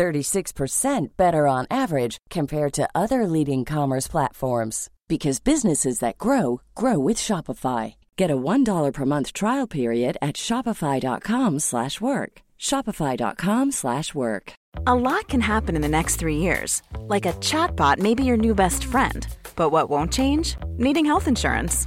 36% better on average compared to other leading commerce platforms because businesses that grow grow with Shopify. Get a $1 per month trial period at shopify.com/work. shopify.com/work. A lot can happen in the next 3 years. Like a chatbot may be your new best friend. But what won't change? Needing health insurance.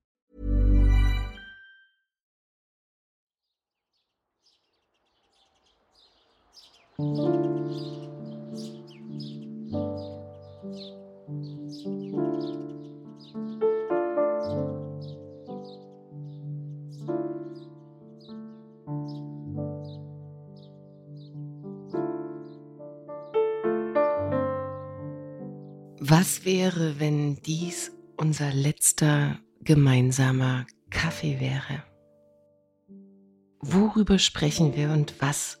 Was wäre, wenn dies unser letzter gemeinsamer Kaffee wäre? Worüber sprechen wir und was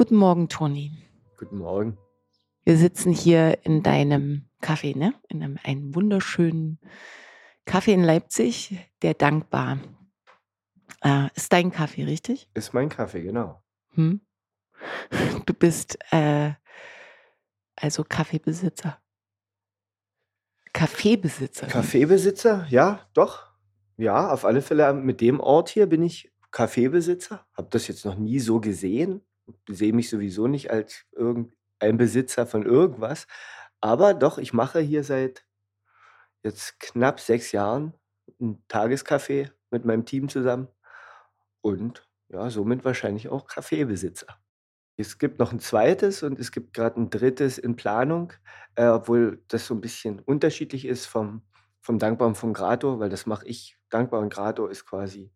Guten Morgen, Toni. Guten Morgen. Wir sitzen hier in deinem Kaffee, ne? In einem, einem wunderschönen Kaffee in Leipzig, der dankbar. Äh, ist dein Kaffee, richtig? Ist mein Kaffee, genau. Hm? Du bist äh, also Kaffeebesitzer. Kaffeebesitzer. Kaffeebesitzer? Ja, doch. Ja, auf alle Fälle mit dem Ort hier bin ich Kaffeebesitzer. Habe das jetzt noch nie so gesehen. Sehe mich sowieso nicht als irgendein Besitzer von irgendwas. Aber doch, ich mache hier seit jetzt knapp sechs Jahren ein Tagescafé mit meinem Team zusammen und ja, somit wahrscheinlich auch Kaffeebesitzer. Es gibt noch ein zweites und es gibt gerade ein drittes in Planung, äh, obwohl das so ein bisschen unterschiedlich ist vom vom Dankbar und vom Grato, weil das mache ich. Dankbar und Grato ist quasi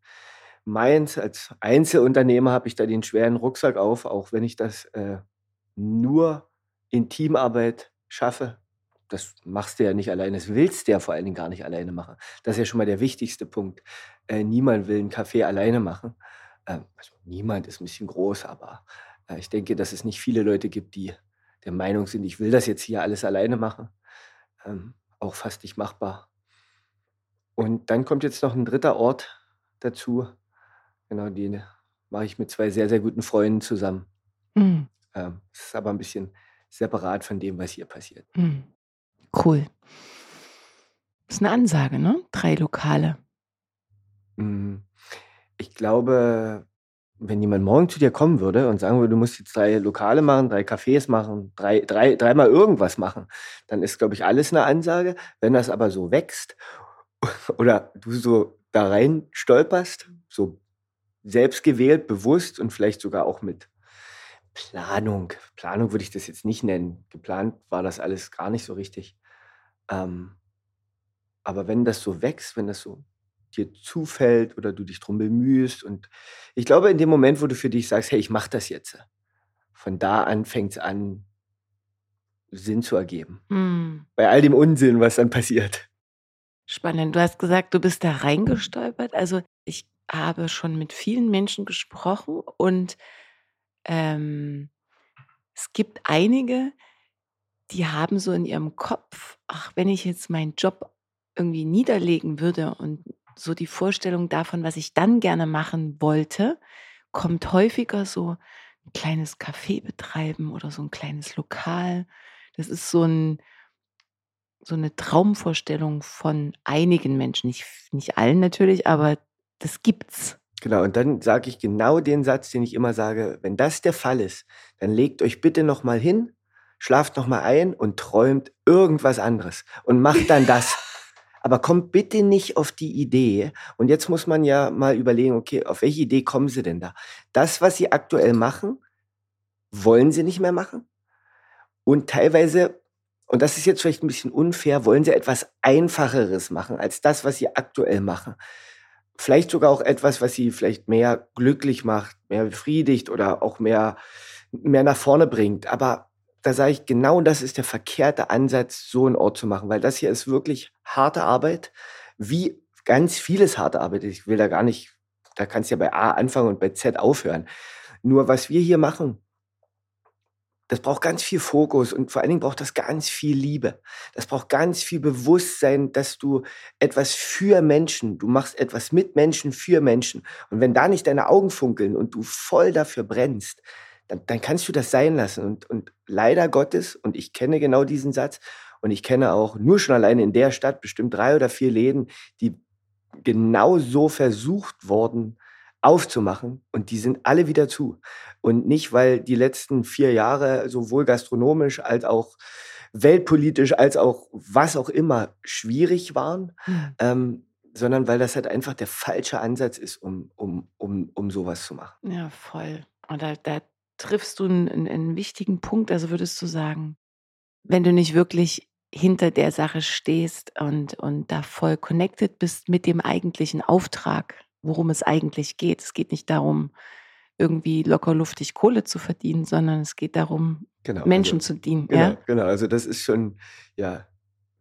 meins. Als Einzelunternehmer habe ich da den schweren Rucksack auf, auch wenn ich das äh, nur in Teamarbeit schaffe. Das machst du ja nicht alleine, das willst du ja vor allen Dingen gar nicht alleine machen. Das ist ja schon mal der wichtigste Punkt. Äh, niemand will einen Kaffee alleine machen. Ähm, also niemand ist ein bisschen groß, aber äh, ich denke, dass es nicht viele Leute gibt, die der Meinung sind, ich will das jetzt hier alles alleine machen. Ähm, auch fast nicht machbar. Und dann kommt jetzt noch ein dritter Ort dazu. Genau, den mache ich mit zwei sehr, sehr guten Freunden zusammen. Mhm. Ähm, das ist aber ein bisschen separat von dem, was hier passiert. Mhm. Cool. Das ist eine Ansage, ne? Drei Lokale. Mm, Ich glaube, wenn jemand morgen zu dir kommen würde und sagen würde, du musst jetzt drei Lokale machen, drei Cafés machen, drei, drei, dreimal irgendwas machen, dann ist, glaube ich, alles eine Ansage. Wenn das aber so wächst oder du so da rein stolperst, so selbstgewählt, bewusst und vielleicht sogar auch mit Planung. Planung würde ich das jetzt nicht nennen. Geplant war das alles gar nicht so richtig. Ähm, aber wenn das so wächst, wenn das so dir zufällt oder du dich drum bemühst und ich glaube, in dem Moment, wo du für dich sagst: „Hey, ich mache das jetzt“, von da an fängt's an Sinn zu ergeben. Mhm. Bei all dem Unsinn, was dann passiert. Spannend. Du hast gesagt, du bist da reingestolpert. Also, ich habe schon mit vielen Menschen gesprochen und, ähm, es gibt einige, die haben so in ihrem Kopf: „Ach, wenn ich jetzt meinen Job irgendwie niederlegen würde und so die Vorstellung davon, was ich dann gerne machen wollte, kommt häufiger so 'n kleines Café betreiben oder so 'n kleines Lokal.“ Das ist so 'n so 'ne Traumvorstellung von einigen Menschen, nicht nicht allen natürlich, aber das gibt's. Genau, und dann sage ich genau den Satz, den ich immer sage: „Wenn das der Fall ist, dann legt euch bitte noch mal hin, schlaft noch mal ein und träumt irgendwas anderes und macht dann das. Aber kommt bitte nicht auf die Idee“ und jetzt muss man ja mal überlegen, okay, auf welche Idee kommen sie denn da? Das, was sie aktuell machen, wollen sie nicht mehr machen und teilweise und das ist jetzt vielleicht 'n bisschen unfair, wollen sie etwas Einfacheres machen als das, was sie aktuell machen. Vielleicht sogar auch etwas, was sie vielleicht mehr glücklich macht, mehr befriedigt oder auch mehr mehr nach vorne bringt. Aber da sage ich, genau das ist der verkehrte Ansatz, so 'n Ort zu machen, weil das hier ist wirklich harte Arbeit, wie ganz vieles harte Arbeit. Ich will da gar nicht da kannst du ja bei A anfangen und bei Z aufhören. Nur was wir hier machen das braucht ganz viel Fokus und vor allen Dingen braucht das ganz viel Liebe. Das braucht ganz viel Bewusstsein, dass du etwas für Menschen du machst etwas mit Menschen für Menschen. Und wenn da nicht deine Augen funkeln und du voll dafür brennst, dann dann kannst du das sein lassen. Und und leider Gottes und ich kenne genau diesen Satz und ich kenne auch nur schon alleine in der Stadt bestimmt 3 oder 4 Läden, die genauso versucht wurden aufzumachen und die sind alle wieder zu. Und nicht, weil die letzten 4 Jahre sowohl gastronomisch als auch weltpolitisch als auch was auch immer schwierig waren, Mhm. ähm, sondern weil das halt einfach der falsche Ansatz ist, um um um um so was zu machen. Ja, voll. Und da da triffst du 'n 'n 'n wichtigen Punkt. Also, würdest du sagen, wenn du nicht wirklich hinter der Sache stehst und und da voll connected bist mit dem eigentlichen Auftrag, worum es eigentlich geht. Es geht nicht darum, irgendwie locker luftig Kohle zu verdienen, sondern es geht darum, Genau, Menschen also zu dienen, genau, ja? genau. Also, das ist schon ja,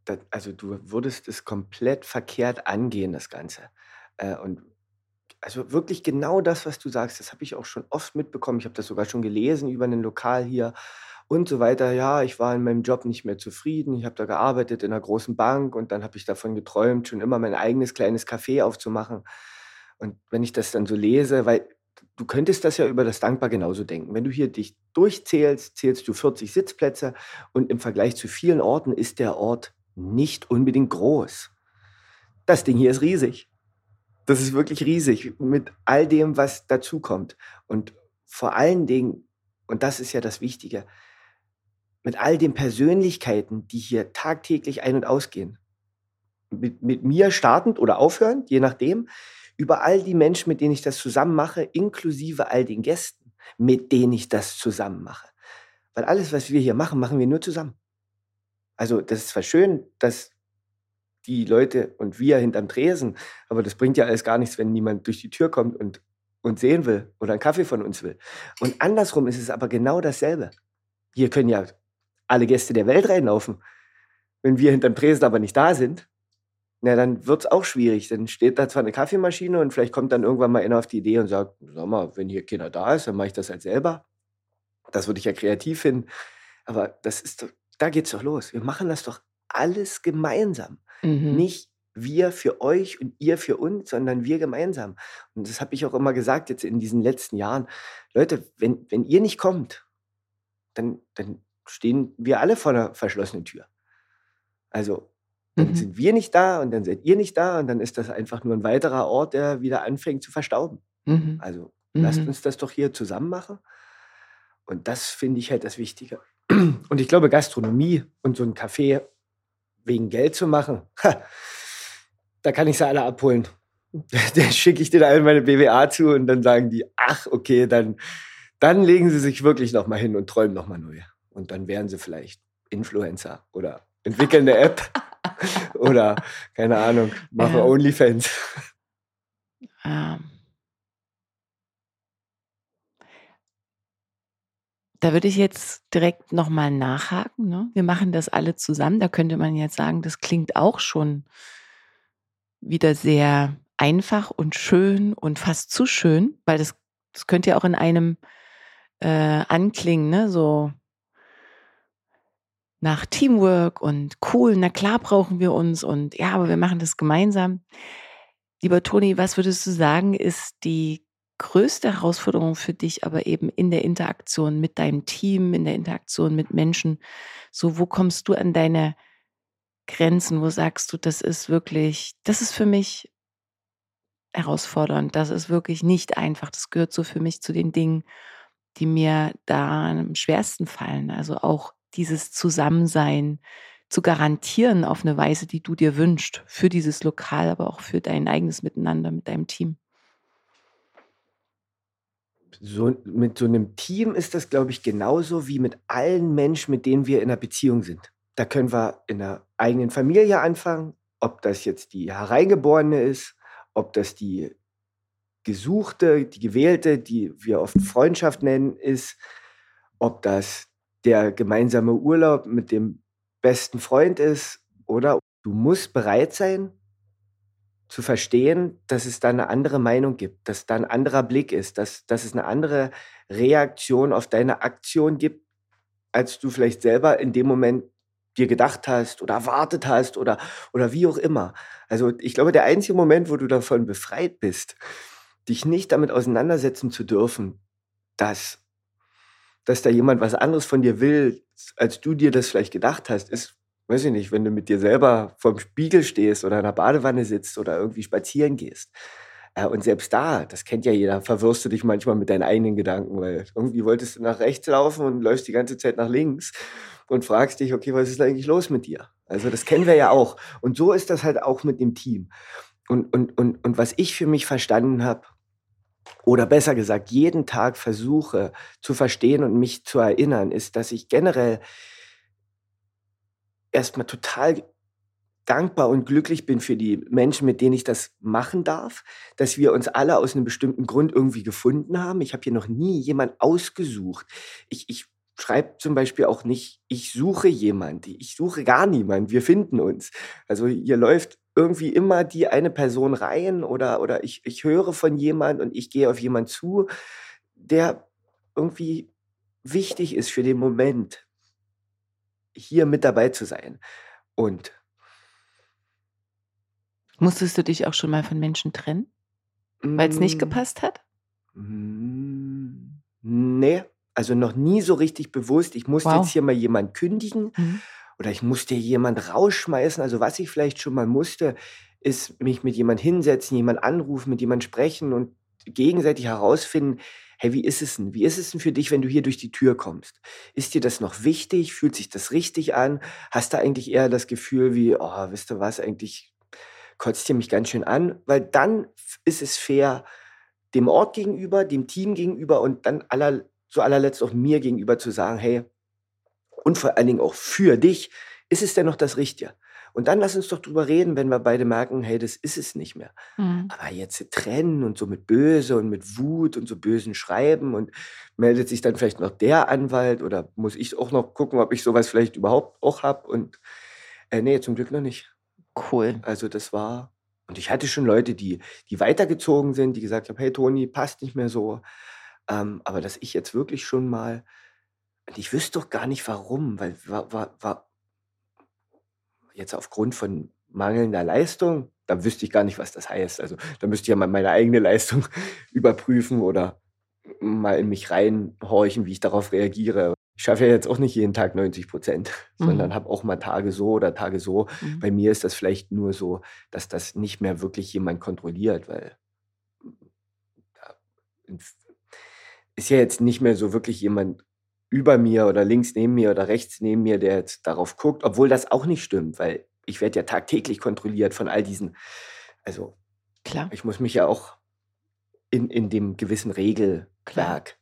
da also, du würdest es komplett verkehrt angehen, das Ganze. Äh, und also, wirklich genau das, was du sagst, das habe ich auch schon oft mitbekommen. Ich habe das sogar schon gelesen über 'nen Lokal hier und so weiter. Ja, ich war in meinem Job nicht mehr zufrieden. Ich habe da gearbeitet in 'ner großen Bank und dann habe ich davon geträumt, schon immer mein eigenes kleines Café aufzumachen. Und wenn ich das dann so lese weil du könntest das ja über das Dankbar genauso denken. Wenn du hier dich durchzählst, zählst du 40 Sitzplätze und im Vergleich zu vielen Orten ist der Ort nicht unbedingt groß. Das Ding hier ist riesig. Das ist wirklich riesig mit all dem, was dazukommt. Und vor allen Dingen und das ist ja das Wichtige mit all den Persönlichkeiten, die hier tagtäglich ein und ausgehen. Mit mit mir startend oder aufhörend, je nachdem, über all die Menschen, mit denen ich das zusammen mache, inklusive all den Gästen, mit denen ich das zusammen mache. Weil alles, was wir hier machen, machen wir nur zusammen. Also, das ist zwar schön, dass die Leute und wir hinterm Tresen aber das bringt ja alles gar nichts, wenn niemand durch die Tür kommt und uns sehen will oder 'n Kaffee von uns will. Und andersrum ist es aber genau dasselbe. Hier können ja alle Gäste der Welt reinlaufen. Wenn wir hinterm Tresen aber nicht da sind, na, dann wird's auch schwierig. Dann steht da zwar 'ne Kaffeemaschine und vielleicht kommt dann irgendwann mal einer auf die Idee und sagt: „Sag mal, wenn hier keiner da ist, dann mache ich das halt selber.“ Das würde ich ja kreativ finden. Aber das ist doch da geht's doch los. Wir machen das doch alles gemeinsam. Mhm. Nicht wir für euch und ihr für uns, sondern wir gemeinsam. Und das habe ich auch immer gesagt jetzt in diesen letzten Jahren: „Leute, wenn wenn ihr nicht kommt, dann dann stehen wir alle vor 'ner verschlossenen Tür.“ Also, dann Mhm. sind wir nicht da und dann seid ihr nicht da und dann ist das einfach nur 'n weiterer Ort, der wieder anfängt zu verstauben. Mhm. Also, lasst Mhm. uns das doch hier zusammen machen. Und das finde ich halt das Wichtige. Und ich glaube, Gastronomie und so 'n Café wegen Geld zu machen, ha, da kann ich sie alle abholen. Da schicke ich denen allen meine BWA zu und dann sagen die: „Ach, okay, dann dann legen sie sich wirklich nochmal hin und träumen nochmal neu. Und dann wären sie vielleicht Influencer oder entwickeln eine App oder, keine Ahnung, machen ja. Onlyfans. Ähm. Da würde ich jetzt direkt nochmal nachhaken. Ne? Wir machen das alle zusammen. Da könnte man jetzt sagen, das klingt auch schon wieder sehr einfach und schön und fast zu schön, weil das, das könnte ja auch in einem äh, anklingen, ne? so nach Teamwork und cool, na klar brauchen wir uns und ja, aber wir machen das gemeinsam. Lieber Toni, was würdest du sagen, ist die größte Herausforderung für dich, aber eben in der Interaktion mit deinem Team, in der Interaktion mit Menschen? So, wo kommst du an deine Grenzen? Wo sagst du, das ist wirklich, das ist für mich herausfordernd, das ist wirklich nicht einfach. Das gehört so für mich zu den Dingen, die mir da am schwersten fallen. Also auch dieses Zusammensein, zu garantieren auf eine Weise, die du dir wünschst, für dieses Lokal, aber auch für dein eigenes Miteinander mit deinem Team? So, mit so einem Team ist das, glaube ich, genauso wie mit allen Menschen, mit denen wir in einer Beziehung sind. Da können wir in der eigenen Familie anfangen, ob das jetzt die Hereingeborene ist, ob das die gesuchte, die gewählte, die wir oft Freundschaft nennen, ist, ob das der gemeinsame Urlaub mit dem besten Freund ist, oder? Du musst bereit sein, zu verstehen, dass es da eine andere Meinung gibt, dass da ein anderer Blick ist, dass, dass es eine andere Reaktion auf deine Aktion gibt, als du vielleicht selber in dem Moment dir gedacht hast oder erwartet hast oder, oder wie auch immer. Also ich glaube, der einzige Moment, wo du davon befreit bist, dich nicht damit auseinandersetzen zu dürfen, dass, dass da jemand was anderes von dir will, als du dir das vielleicht gedacht hast, ist, weiß ich nicht, wenn du mit dir selber vorm Spiegel stehst oder in der Badewanne sitzt oder irgendwie spazieren gehst. Äh, und selbst da, das kennt ja jeder, verwirrst du dich manchmal mit deinen eigenen Gedanken, weil irgendwie wolltest du nach rechts laufen und läufst die ganze Zeit nach links und fragst dich, okay, was ist eigentlich los mit dir? Also das kennen wir ja auch. Und so ist das halt auch mit dem Team. Und, und, und, und was ich für mich verstanden habe, oder besser gesagt, jeden Tag versuche zu verstehen und mich zu erinnern, ist, dass ich generell erstmal total dankbar und glücklich bin für die Menschen, mit denen ich das machen darf, dass wir uns alle aus einem bestimmten Grund irgendwie gefunden haben. Ich habe hier noch nie jemand ausgesucht. Ich, ich schreibe zum Beispiel auch nicht, ich suche jemand. Ich suche gar niemand. Wir finden uns. Also hier läuft irgendwie immer die eine Person rein oder, oder ich, ich höre von jemand und ich gehe auf jemand zu, der irgendwie wichtig ist für den Moment, hier mit dabei zu sein. Und musstest du dich auch schon mal von Menschen trennen, weil es nicht mm. gepasst hat? Mm, nee, also noch nie so richtig bewusst. Ich musste wow. jetzt hier mal jemand kündigen. Mhm oder ich musste jemand rausschmeißen. Also was ich vielleicht schon mal musste, ist mich mit jemand hinsetzen, jemand anrufen, mit jemand sprechen und gegenseitig herausfinden, hey, wie ist es denn? Wie ist es denn für dich, wenn du hier durch die Tür kommst? Ist dir das noch wichtig? Fühlt sich das richtig an? Hast du eigentlich eher das Gefühl wie, oh, wisst ihr was, eigentlich kotzt ihr mich ganz schön an? Weil dann ist es fair, dem Ort gegenüber, dem Team gegenüber und dann aller, zu allerletzt auch mir gegenüber zu sagen, hey, und vor allen Dingen auch für dich, ist es denn noch das Richtige? Und dann lass uns doch drüber reden, wenn wir beide merken, hey, das ist es nicht mehr. Mhm. Aber jetzt trennen und so mit Böse und mit Wut und so bösen Schreiben und meldet sich dann vielleicht noch der Anwalt oder muss ich auch noch gucken, ob ich sowas vielleicht überhaupt auch habe und äh, nee, zum Glück noch nicht. Cool. Also das war und ich hatte schon Leute, die, die weitergezogen sind, die gesagt haben, hey Toni, passt nicht mehr so. Ähm, aber dass ich jetzt wirklich schon mal und ich wüsste doch gar nicht warum, weil war, war, war jetzt aufgrund von mangelnder Leistung, da wüsste ich gar nicht, was das heißt. Also da müsste ich ja mal meine eigene Leistung überprüfen oder mal in mich reinhorchen, wie ich darauf reagiere. Ich schaffe ja jetzt auch nicht jeden Tag 90 Prozent, mhm. sondern habe auch mal Tage so oder Tage so. Mhm. Bei mir ist das vielleicht nur so, dass das nicht mehr wirklich jemand kontrolliert, weil ist ja jetzt nicht mehr so wirklich jemand über mir oder links neben mir oder rechts neben mir, der jetzt darauf guckt, obwohl das auch nicht stimmt, weil ich werde ja tagtäglich kontrolliert von all diesen. Also Klar. ich muss mich ja auch in, in dem gewissen Regelwerk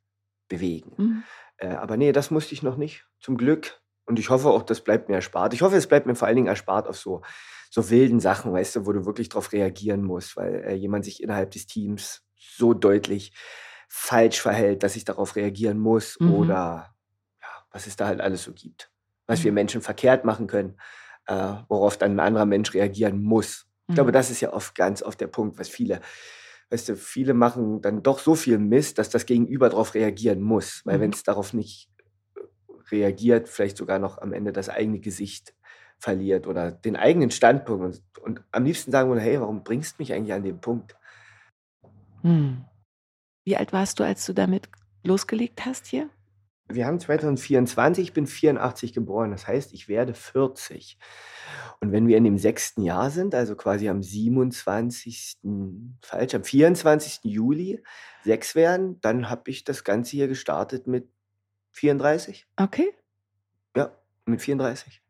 bewegen. Mhm. Äh, aber nee, das musste ich noch nicht, zum Glück. Und ich hoffe auch, das bleibt mir erspart. Ich hoffe, es bleibt mir vor allen Dingen erspart auf so, so wilden Sachen, weißt du, wo du wirklich darauf reagieren musst, weil äh, jemand sich innerhalb des Teams so deutlich falsch verhält, dass ich darauf reagieren muss mhm. oder was es da halt alles so gibt. Was mhm. wir Menschen verkehrt machen können, äh, worauf dann ein anderer Mensch reagieren muss. Ich glaube, mhm. das ist ja oft ganz oft der Punkt, was viele weißt du, viele machen dann doch so viel Mist, dass das Gegenüber darauf reagieren muss. Weil mhm. wenn es darauf nicht äh, reagiert, vielleicht sogar noch am Ende das eigene Gesicht verliert oder den eigenen Standpunkt. Und, und am liebsten sagen würde, hey, warum bringst du mich eigentlich an den Punkt? Hm. Wie alt warst du, als du damit losgelegt hast hier? Wir haben 2024, ich bin 84 geboren, das heißt, ich werde 40. Und wenn wir in dem sechsten Jahr sind, also quasi am 27. falsch, am 24. Juli sechs werden, dann habe ich das Ganze hier gestartet mit 34. Okay. Ja, mit 34.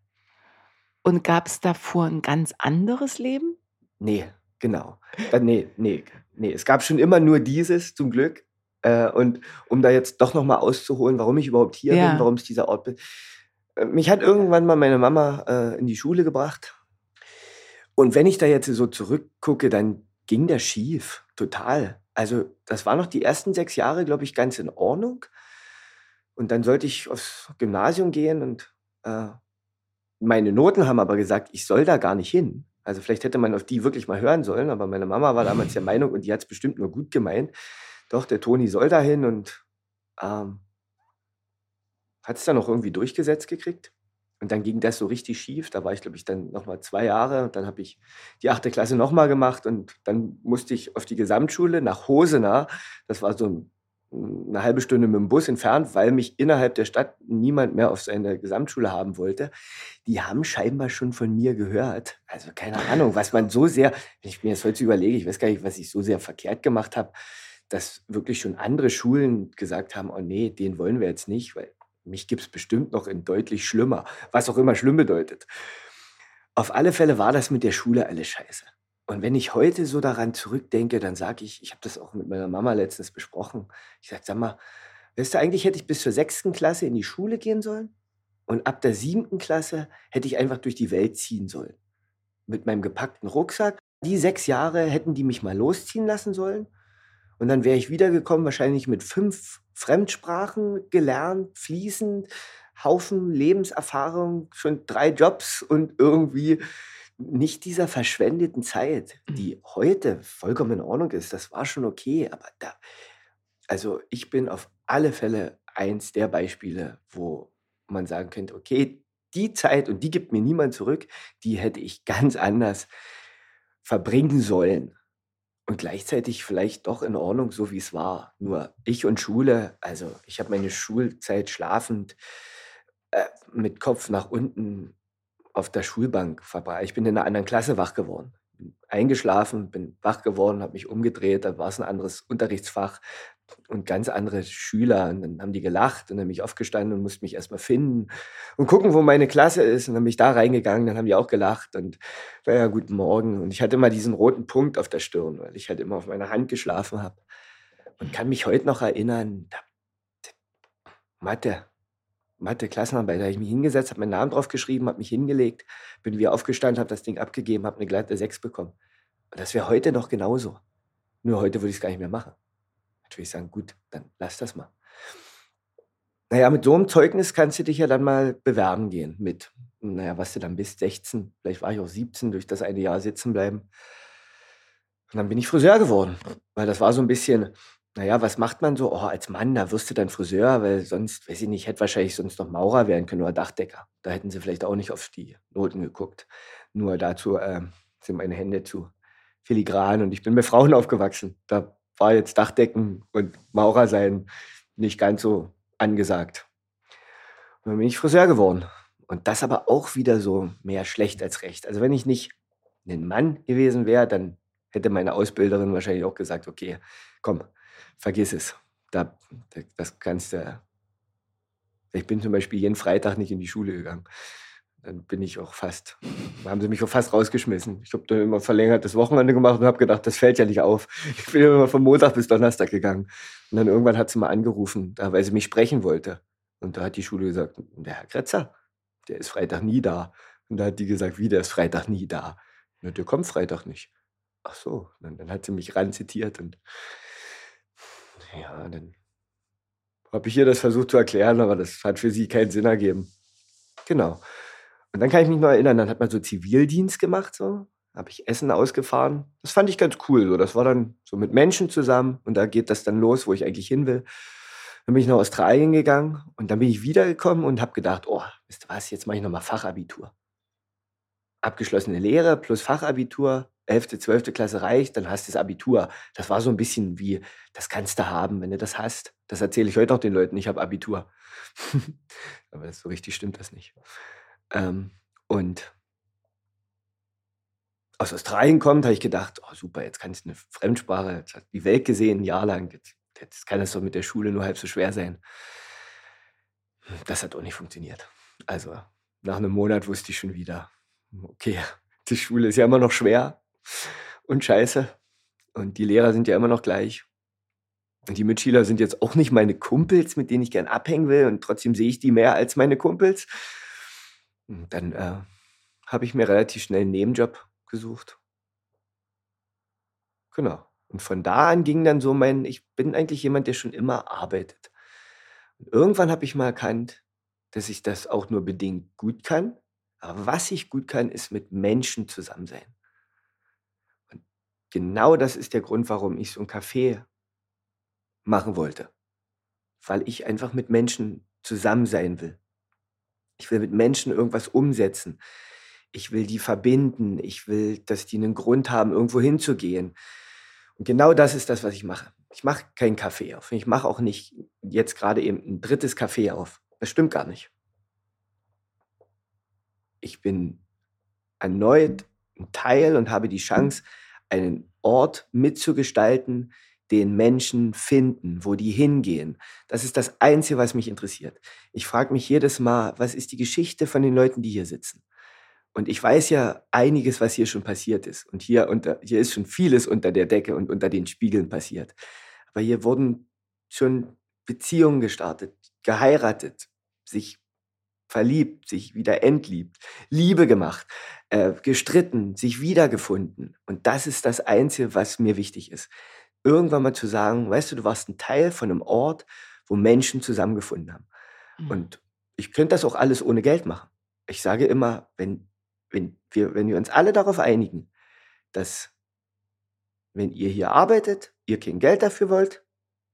Und gab es davor ein ganz anderes Leben? Nee, genau. Äh, nee, nee, nee. Es gab schon immer nur dieses, zum Glück. Äh, und um da jetzt doch nochmal auszuholen, warum ich überhaupt hier ja. bin, warum es dieser Ort bin. Äh, mich hat irgendwann mal meine Mama äh, in die Schule gebracht. Und wenn ich da jetzt so zurückgucke, dann ging der schief, total. Also das waren noch die ersten sechs Jahre, glaube ich, ganz in Ordnung. Und dann sollte ich aufs Gymnasium gehen und äh, meine Noten haben aber gesagt, ich soll da gar nicht hin. Also vielleicht hätte man auf die wirklich mal hören sollen, aber meine Mama war damals der Meinung und die hat es bestimmt nur gut gemeint. Doch, der Toni soll da hin und ähm, hat es dann auch irgendwie durchgesetzt gekriegt. Und dann ging das so richtig schief. Da war ich, glaube ich, dann nochmal zwei Jahre. Und dann habe ich die achte Klasse nochmal gemacht. Und dann musste ich auf die Gesamtschule nach Hosena. Das war so ein eine halbe Stunde mit dem Bus entfernt, weil mich innerhalb der Stadt niemand mehr auf seine Gesamtschule haben wollte. Die haben scheinbar schon von mir gehört. Also keine Ahnung, was man so sehr, wenn ich mir das heute überlege, ich weiß gar nicht, was ich so sehr verkehrt gemacht habe, dass wirklich schon andere Schulen gesagt haben, oh nee, den wollen wir jetzt nicht, weil mich gibt es bestimmt noch in deutlich schlimmer, was auch immer schlimm bedeutet. Auf alle Fälle war das mit der Schule alles scheiße. Und wenn ich heute so daran zurückdenke, dann sage ich, ich habe das auch mit meiner Mama letztens besprochen. Ich sage, sag mal, weißt du, eigentlich hätte ich bis zur sechsten Klasse in die Schule gehen sollen und ab der siebten Klasse hätte ich einfach durch die Welt ziehen sollen. Mit meinem gepackten Rucksack. Die sechs Jahre hätten die mich mal losziehen lassen sollen. Und dann wäre ich wiedergekommen, wahrscheinlich mit fünf Fremdsprachen gelernt, fließend, Haufen Lebenserfahrung, schon drei Jobs und irgendwie nicht dieser verschwendeten Zeit, mhm. die heute vollkommen in Ordnung ist. Das war schon okay, aber da, also ich bin auf alle Fälle eins der Beispiele, wo man sagen könnte, okay, die Zeit, und die gibt mir niemand zurück, die hätte ich ganz anders verbringen sollen. Und gleichzeitig vielleicht doch in Ordnung, so wie es war. Nur ich und Schule, also ich habe meine Schulzeit schlafend äh, mit Kopf nach unten auf der Schulbank verbracht. Ich bin in einer anderen Klasse wach geworden. Bin eingeschlafen, bin wach geworden, habe mich umgedreht, da war es ein anderes Unterrichtsfach und ganz andere Schüler. Und dann haben die gelacht und dann bin ich aufgestanden und musste mich erstmal finden und gucken, wo meine Klasse ist. Und dann bin ich da reingegangen, dann haben die auch gelacht und ja, guten Morgen. Und ich hatte immer diesen roten Punkt auf der Stirn, weil ich halt immer auf meiner Hand geschlafen habe. Und kann mich heute noch erinnern, da, Mathe, Mathe-Klassenarbeit. Da habe ich mich hingesetzt, habe meinen Namen drauf geschrieben, habe mich hingelegt, bin wieder aufgestanden, habe das Ding abgegeben, habe eine glatte 6 bekommen. Und das wäre heute noch genauso. Nur heute würde ich es gar nicht mehr machen. Natürlich sagen, gut, dann lass das mal. Naja, mit so einem Zeugnis kannst du dich ja dann mal bewerben gehen mit, naja, was du dann bist, 16, vielleicht war ich auch 17, durch das eine Jahr sitzen bleiben. Und dann bin ich Friseur geworden, weil das war so ein bisschen, naja, was macht man so? Oh, als Mann, da wirst du dann Friseur, weil sonst, weiß ich nicht, hätte wahrscheinlich sonst noch Maurer werden können oder Dachdecker. Da hätten sie vielleicht auch nicht auf die Noten geguckt. Nur dazu äh, sind meine Hände zu filigran und ich bin bei Frauen aufgewachsen. Da war jetzt Dachdecken und Maurer sein nicht ganz so angesagt. Und dann bin ich Friseur geworden. Und das aber auch wieder so mehr schlecht als recht. Also wenn ich nicht ein Mann gewesen wäre, dann hätte meine Ausbilderin wahrscheinlich auch gesagt, okay, komm, vergiss es. Da, das kannst du. Ich bin zum Beispiel jeden Freitag nicht in die Schule gegangen. Dann bin ich auch fast, haben sie mich auch fast rausgeschmissen. Ich habe dann immer verlängertes Wochenende gemacht und habe gedacht, das fällt ja nicht auf. Ich bin immer von Montag bis Donnerstag gegangen. Und dann irgendwann hat sie mal angerufen, weil sie mich sprechen wollte. Und da hat die Schule gesagt, der Herr Kretzer, der ist Freitag nie da. Und da hat die gesagt, wie, der ist Freitag nie da. Na, der kommt Freitag nicht. Ach so, dann, dann hat sie mich ran zitiert und ja, dann habe ich ihr das versucht zu erklären, aber das hat für sie keinen Sinn ergeben. Genau. Und dann kann ich mich noch erinnern, dann hat man so Zivildienst gemacht, so. Habe ich Essen ausgefahren. Das fand ich ganz cool. So. Das war dann so mit Menschen zusammen und da geht das dann los, wo ich eigentlich hin will. Dann bin ich nach Australien gegangen und dann bin ich wiedergekommen und habe gedacht, oh, wisst ihr was, jetzt mache ich nochmal Fachabitur. Abgeschlossene Lehre plus Fachabitur, 11., 12. Klasse reicht, dann hast du das Abitur. Das war so ein bisschen wie, das kannst du haben, wenn du das hast. Das erzähle ich heute auch den Leuten, ich habe Abitur. Aber so richtig stimmt das nicht. Ähm, und aus Australien kommt, habe ich gedacht, oh super, jetzt kann ich eine Fremdsprache, jetzt hat die Welt gesehen, ein Jahr lang, jetzt, jetzt kann es doch mit der Schule nur halb so schwer sein. Das hat auch nicht funktioniert. Also nach einem Monat wusste ich schon wieder, okay, die Schule ist ja immer noch schwer und scheiße. Und die Lehrer sind ja immer noch gleich. Und die Mitschüler sind jetzt auch nicht meine Kumpels, mit denen ich gern abhängen will. Und trotzdem sehe ich die mehr als meine Kumpels. Und dann äh, habe ich mir relativ schnell einen Nebenjob gesucht. Genau. Und von da an ging dann so mein, ich bin eigentlich jemand, der schon immer arbeitet. Und irgendwann habe ich mal erkannt, dass ich das auch nur bedingt gut kann. Aber was ich gut kann, ist mit Menschen zusammen sein. Und genau das ist der Grund, warum ich so ein Café machen wollte. Weil ich einfach mit Menschen zusammen sein will. Ich will mit Menschen irgendwas umsetzen. Ich will die verbinden. Ich will, dass die einen Grund haben, irgendwo hinzugehen. Und genau das ist das, was ich mache. Ich mache keinen Kaffee auf. Ich mache auch nicht jetzt gerade eben ein drittes Kaffee auf. Das stimmt gar nicht. Ich bin erneut ein Teil und habe die Chance, einen Ort mitzugestalten, den Menschen finden, wo die hingehen. Das ist das Einzige, was mich interessiert. Ich frage mich jedes Mal, was ist die Geschichte von den Leuten, die hier sitzen? Und ich weiß ja einiges, was hier schon passiert ist. Und hier, unter, hier ist schon vieles unter der Decke und unter den Spiegeln passiert. Aber hier wurden schon Beziehungen gestartet, geheiratet, sich verliebt, sich wieder entliebt, Liebe gemacht, äh, gestritten, sich wiedergefunden. Und das ist das Einzige, was mir wichtig ist irgendwann mal zu sagen, weißt du, du warst ein Teil von einem Ort, wo Menschen zusammengefunden haben. Mhm. Und ich könnte das auch alles ohne Geld machen. Ich sage immer, wenn, wenn, wir, wenn wir uns alle darauf einigen, dass wenn ihr hier arbeitet, ihr kein Geld dafür wollt,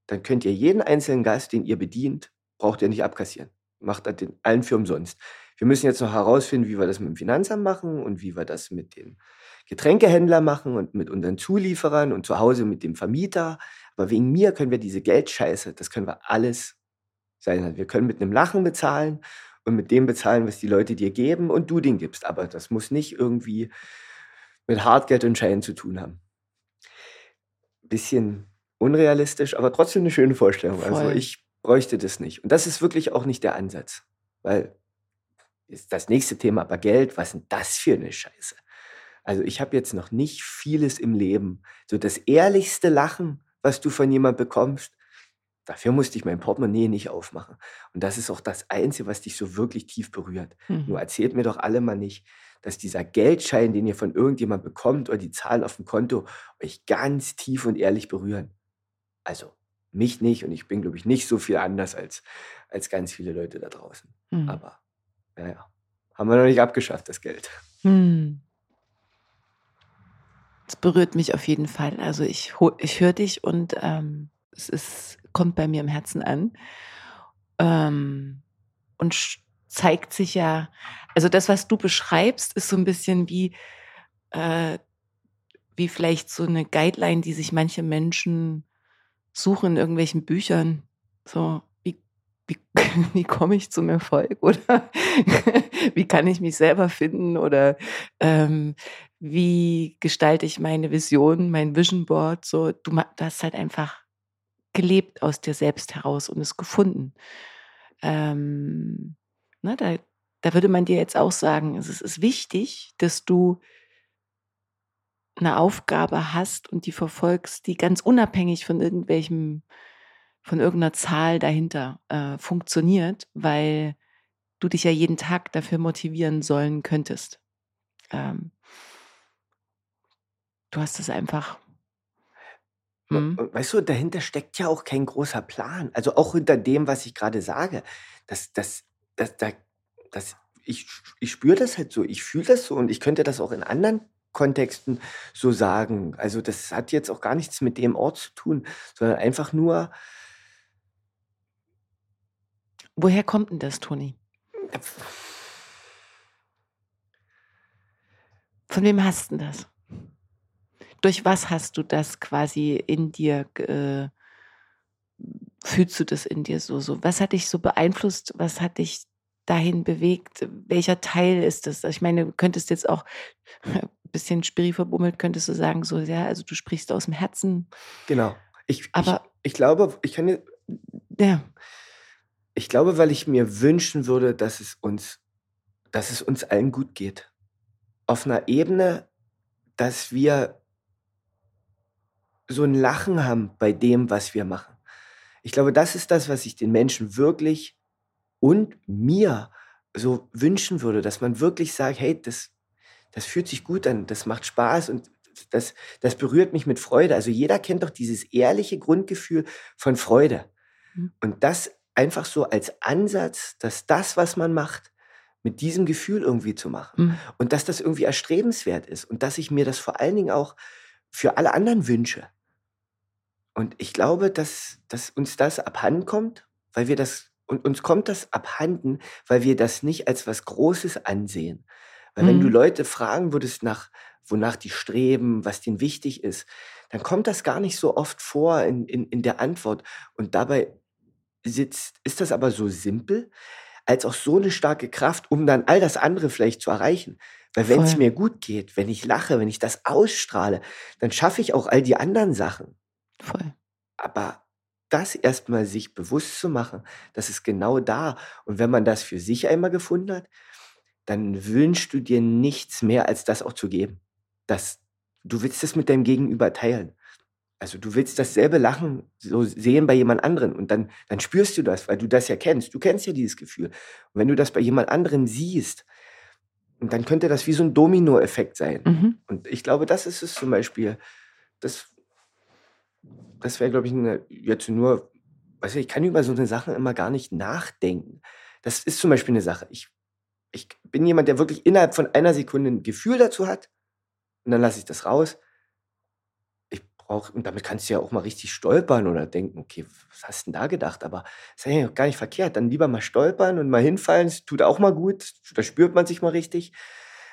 dann könnt ihr jeden einzelnen Gast, den ihr bedient, braucht ihr nicht abkassieren. Macht das den allen für umsonst. Wir müssen jetzt noch herausfinden, wie wir das mit dem Finanzamt machen und wie wir das mit den Getränkehändler machen und mit unseren Zulieferern und zu Hause mit dem Vermieter. Aber wegen mir können wir diese Geldscheiße, das können wir alles sein. Wir können mit einem Lachen bezahlen und mit dem bezahlen, was die Leute dir geben und du den gibst. Aber das muss nicht irgendwie mit Hartgeld und Schein zu tun haben. Bisschen unrealistisch, aber trotzdem eine schöne Vorstellung. Also Voll. Also ich bräuchte das nicht. Und das ist wirklich auch nicht der Ansatz. Weil ist das nächste Thema aber Geld, was ist denn das für eine Scheiße? Also ich habe jetzt noch nicht vieles im Leben. So das ehrlichste Lachen, was du von jemand bekommst, dafür musste ich mein Portemonnaie nicht aufmachen. Und das ist auch das Einzige, was dich so wirklich tief berührt. Mhm. Nur erzählt mir doch alle mal nicht, dass dieser Geldschein, den ihr von irgendjemand bekommt oder die Zahlen auf dem Konto, euch ganz tief und ehrlich berühren. Also mich nicht und ich bin, glaube ich, nicht so viel anders als, als ganz viele Leute da draußen. Mhm. Aber naja, haben wir noch nicht abgeschafft, das Geld. Mhm. Es berührt mich auf jeden Fall. Also ich, ich höre dich und ähm, es ist, kommt bei mir im Herzen an. Ähm, und zeigt sich ja, also das, was du beschreibst, ist so ein bisschen wie, äh, wie vielleicht so eine Guideline, die sich manche Menschen suchen in irgendwelchen Büchern. So, wie, wie, komme ich zum Erfolg? Oder wie kann ich mich selber finden? Oder ähm, wie gestalte ich meine Vision, mein Vision Board, so, du, du hast halt einfach gelebt aus dir selbst heraus und es gefunden. Ähm, ne, da, da würde man dir jetzt auch sagen, es ist wichtig, dass du eine Aufgabe hast und die verfolgst, die ganz unabhängig von irgendwelchem, von irgendeiner Zahl dahinter äh, funktioniert, weil du dich ja jeden Tag dafür motivieren sollen könntest. Ähm, du hast es einfach. Hm? Weißt du, dahinter steckt ja auch kein großer Plan. Also auch hinter dem, was ich gerade sage. Das, das, das, das, das, ich, ich spüre das halt so, ich fühle das so und ich könnte das auch in anderen Kontexten so sagen. Also das hat jetzt auch gar nichts mit dem Ort zu tun, sondern einfach nur. Woher kommt denn das, Toni? Von wem hast du das? Durch was hast du das quasi in dir? Äh, fühlst du das in dir so? so? Was hat dich so beeinflusst? Was hat dich dahin bewegt? Welcher Teil ist das? Ich meine, du könntest jetzt auch ein bisschen spiri verbummelt, könntest du sagen, so, ja, also du sprichst aus dem Herzen. Genau. Ich, Aber, ich, ich glaube, ich kann ja. Ich glaube, weil ich mir wünschen würde, dass es uns, dass es uns allen gut geht. Auf einer Ebene, dass wir so ein Lachen haben bei dem, was wir machen. Ich glaube, das ist das, was ich den Menschen wirklich und mir so wünschen würde, dass man wirklich sagt, hey, das, das fühlt sich gut an, das macht Spaß und das, das berührt mich mit Freude. Also jeder kennt doch dieses ehrliche Grundgefühl von Freude. Mhm. Und das einfach so als Ansatz, dass das, was man macht, mit diesem Gefühl irgendwie zu machen. Mhm. Und dass das irgendwie erstrebenswert ist. Und dass ich mir das vor allen Dingen auch für alle anderen wünsche. Und ich glaube, dass, dass uns das abhanden kommt, weil wir das und uns kommt das abhanden, weil wir das nicht als was Großes ansehen. Weil mhm. wenn du mhm. Leute fragen würdest nach, wonach die streben, was denen wichtig ist, dann kommt das gar nicht so oft vor in, in, in der Antwort. Und dabei sitzt, ist das aber so simpel, als auch so eine starke Kraft, um dann all das andere vielleicht zu erreichen. Weil wenn es mir gut geht, wenn ich lache, wenn ich das ausstrahle, dann schaffe ich auch all die anderen Sachen. Voll. Aber das erstmal sich bewusst zu machen, das ist genau da. Und wenn man das für sich einmal gefunden hat, dann wünschst du dir nichts mehr, als das auch zu geben. Das, du willst das mit deinem Gegenüber teilen. Also du willst dasselbe Lachen so sehen bei jemand anderen und dann, dann spürst du das, weil du das ja kennst. Du kennst ja dieses Gefühl. Und wenn du das bei jemand anderem siehst, dann könnte das wie so ein Dominoeffekt sein. Mhm. Und ich glaube, das ist es zum Beispiel, das das wäre, glaube ich, eine, jetzt nur, weißt du, ich kann über so eine Sache immer gar nicht nachdenken. Das ist zum Beispiel eine Sache. Ich, ich bin jemand, der wirklich innerhalb von einer Sekunde ein Gefühl dazu hat und dann lasse ich das raus. Brauche, und damit kannst du ja auch mal richtig stolpern oder denken, okay, was hast du denn da gedacht? Aber das ist ja gar nicht verkehrt. Dann lieber mal stolpern und mal hinfallen. Das tut auch mal gut. Da spürt man sich mal richtig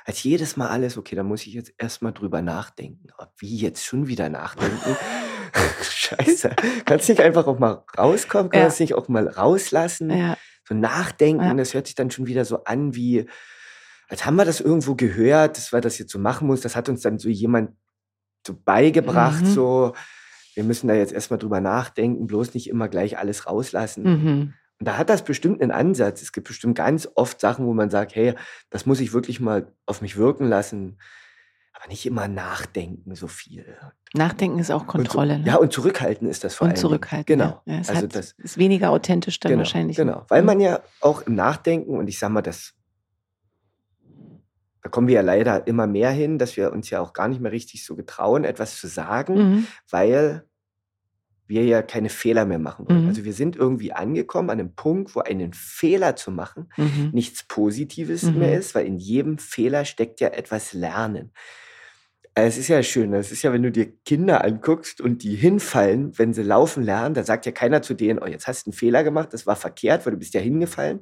als jedes Mal alles, okay, da muss ich jetzt erstmal drüber nachdenken. Aber wie jetzt schon wieder nachdenken? Scheiße. Kannst du nicht einfach auch mal rauskommen? Kannst du ja. nicht auch mal rauslassen? Ja. So nachdenken, ja. das hört sich dann schon wieder so an wie, als haben wir das irgendwo gehört, dass wir das jetzt so machen muss. Das hat uns dann so jemand so beigebracht, mhm. so, wir müssen da jetzt erstmal drüber nachdenken, bloß nicht immer gleich alles rauslassen. Mhm. Und da hat das bestimmt einen Ansatz. Es gibt bestimmt ganz oft Sachen, wo man sagt, hey, das muss ich wirklich mal auf mich wirken lassen aber nicht immer nachdenken so viel. Nachdenken ist auch Kontrolle. Und, ne? Ja, und zurückhalten ist das vor allem. Und zurückhalten. Genau. Ja, also das ist weniger authentisch dann genau, wahrscheinlich. Genau, weil man ja auch im Nachdenken, und ich sag mal, das, da kommen wir ja leider immer mehr hin, dass wir uns ja auch gar nicht mehr richtig so getrauen, etwas zu sagen, mhm. weil wir ja keine Fehler mehr machen wollen. Mhm. Also wir sind irgendwie angekommen an einem Punkt, wo einen Fehler zu machen mhm. nichts Positives mhm. mehr ist, weil in jedem Fehler steckt ja etwas Lernen. Es ist ja schön. Es ist ja, wenn du dir Kinder anguckst und die hinfallen, wenn sie laufen lernen, da sagt ja keiner zu denen, oh, jetzt hast du einen Fehler gemacht, das war verkehrt, weil du bist ja hingefallen.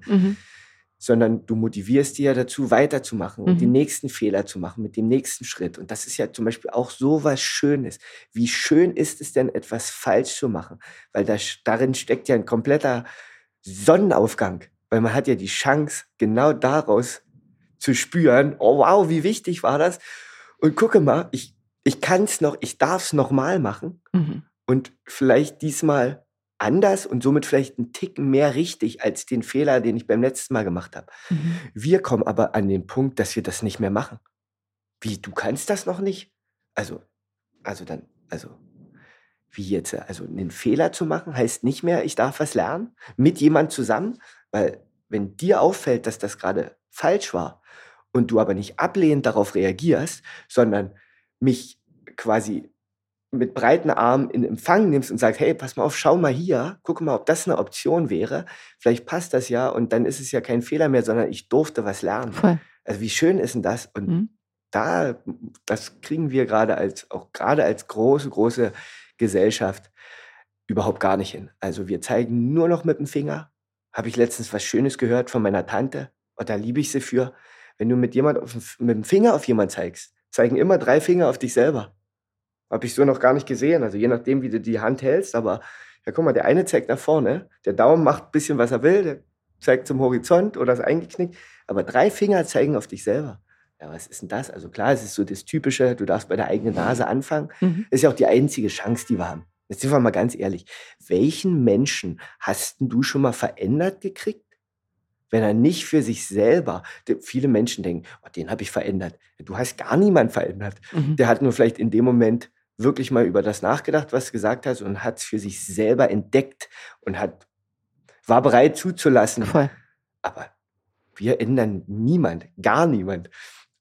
Mhm. Sondern du motivierst die ja dazu, weiterzumachen und den mhm. nächsten Fehler zu machen mit dem nächsten Schritt. Und das ist ja zum Beispiel auch so was Schönes. Wie schön ist es denn, etwas falsch zu machen? Weil da, darin steckt ja ein kompletter Sonnenaufgang. Weil man hat ja die Chance, genau daraus zu spüren, oh wow, wie wichtig war das? Und gucke mal, ich, ich kann es noch, ich darf es nochmal machen. Mhm. Und vielleicht diesmal anders und somit vielleicht einen Ticken mehr richtig als den Fehler, den ich beim letzten Mal gemacht habe. Mhm. Wir kommen aber an den Punkt, dass wir das nicht mehr machen. Wie, du kannst das noch nicht? Also, also dann, also, wie jetzt? Also, einen Fehler zu machen heißt nicht mehr, ich darf was lernen mit jemand zusammen, weil wenn dir auffällt, dass das gerade falsch war und du aber nicht ablehnend darauf reagierst, sondern mich quasi mit breiten Armen in Empfang nimmst und sagst, hey, pass mal auf, schau mal hier, guck mal, ob das eine Option wäre. Vielleicht passt das ja und dann ist es ja kein Fehler mehr, sondern ich durfte was lernen. Voll. Also wie schön ist denn das? Und Mhm. da, das kriegen wir gerade als, auch gerade als große, große Gesellschaft überhaupt gar nicht hin. Also wir zeigen nur noch mit dem Finger. Habe ich letztens was Schönes gehört von meiner Tante und da liebe ich sie für. Wenn du mit jemand auf, dem- mit dem Finger auf jemand zeigst, zeigen immer drei Finger auf dich selber. Habe ich so noch gar nicht gesehen. Also je nachdem, wie du die Hand hältst. Aber ja, guck mal, der eine zeigt nach vorne. Der Daumen macht ein bisschen, was er will. Der zeigt zum Horizont oder ist eingeknickt. Aber drei Finger zeigen auf dich selber. Ja, was ist denn das? Also klar, es ist so das Typische, du darfst bei der eigenen Nase anfangen. Mhm. Ist ja auch die einzige Chance, die wir haben. Jetzt sind wir mal ganz ehrlich. Welchen Menschen hast denn du schon mal verändert gekriegt? Wenn er nicht für sich selber, viele Menschen denken, oh, den habe ich verändert. Du hast gar niemand verändert. Mhm. Der hat nur vielleicht in dem Moment wirklich mal über das nachgedacht, was du gesagt hast und hat es für sich selber entdeckt und hat, war bereit zuzulassen. Voll. Aber wir ändern niemand, gar niemand,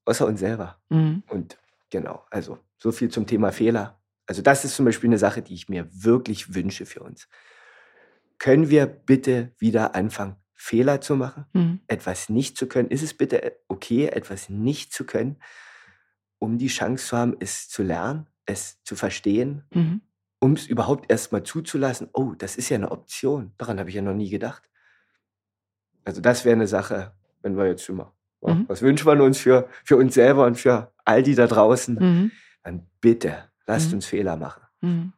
außer uns selber. Mhm. Und genau, also so viel zum Thema Fehler. Also das ist zum Beispiel eine Sache, die ich mir wirklich wünsche für uns. Können wir bitte wieder anfangen, Fehler zu machen, Mhm. etwas nicht zu können? Ist es bitte okay, etwas nicht zu können, um die Chance zu haben, es zu lernen, es zu verstehen, Mhm. um es überhaupt erst mal zuzulassen? Oh, das ist ja eine Option. Daran habe ich ja noch nie gedacht. Also das wäre eine Sache, wenn wir jetzt schon mal, ja, Mhm. was wünschen wir uns für, für uns selber und für all die da draußen? Mhm. Dann bitte, lasst Mhm. uns Fehler machen. Mhm.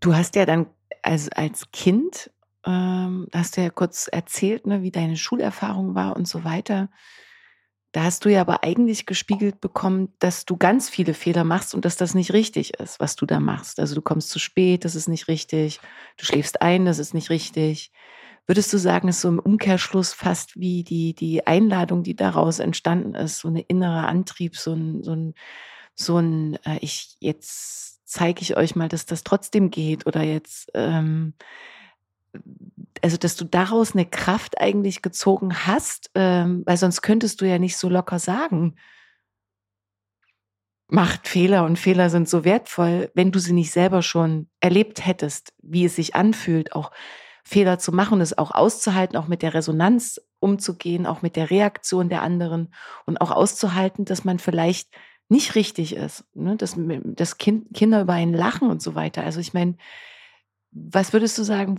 Du hast ja dann als, als Kind, ähm, hast du ja kurz erzählt, ne, wie deine Schulerfahrung war und so weiter. Da hast du ja aber eigentlich gespiegelt bekommen, dass du ganz viele Fehler machst und dass das nicht richtig ist, was du da machst. Also du kommst zu spät, das ist nicht richtig. Du schläfst ein, das ist nicht richtig. Würdest du sagen, ist so im Umkehrschluss fast wie die, die Einladung, die daraus entstanden ist, so eine innere Antrieb, so ein, so ein, so ein äh, ich, jetzt zeige ich euch mal, dass das trotzdem geht oder jetzt, ähm, also dass du daraus eine Kraft eigentlich gezogen hast, ähm, weil sonst könntest du ja nicht so locker sagen, macht Fehler und Fehler sind so wertvoll, wenn du sie nicht selber schon erlebt hättest, wie es sich anfühlt, auch Fehler zu machen, es auch auszuhalten, auch mit der Resonanz umzugehen, auch mit der Reaktion der anderen und auch auszuhalten, dass man vielleicht nicht richtig ist, ne? dass, dass kind, Kinder über einen lachen und so weiter. Also ich meine, was würdest du sagen,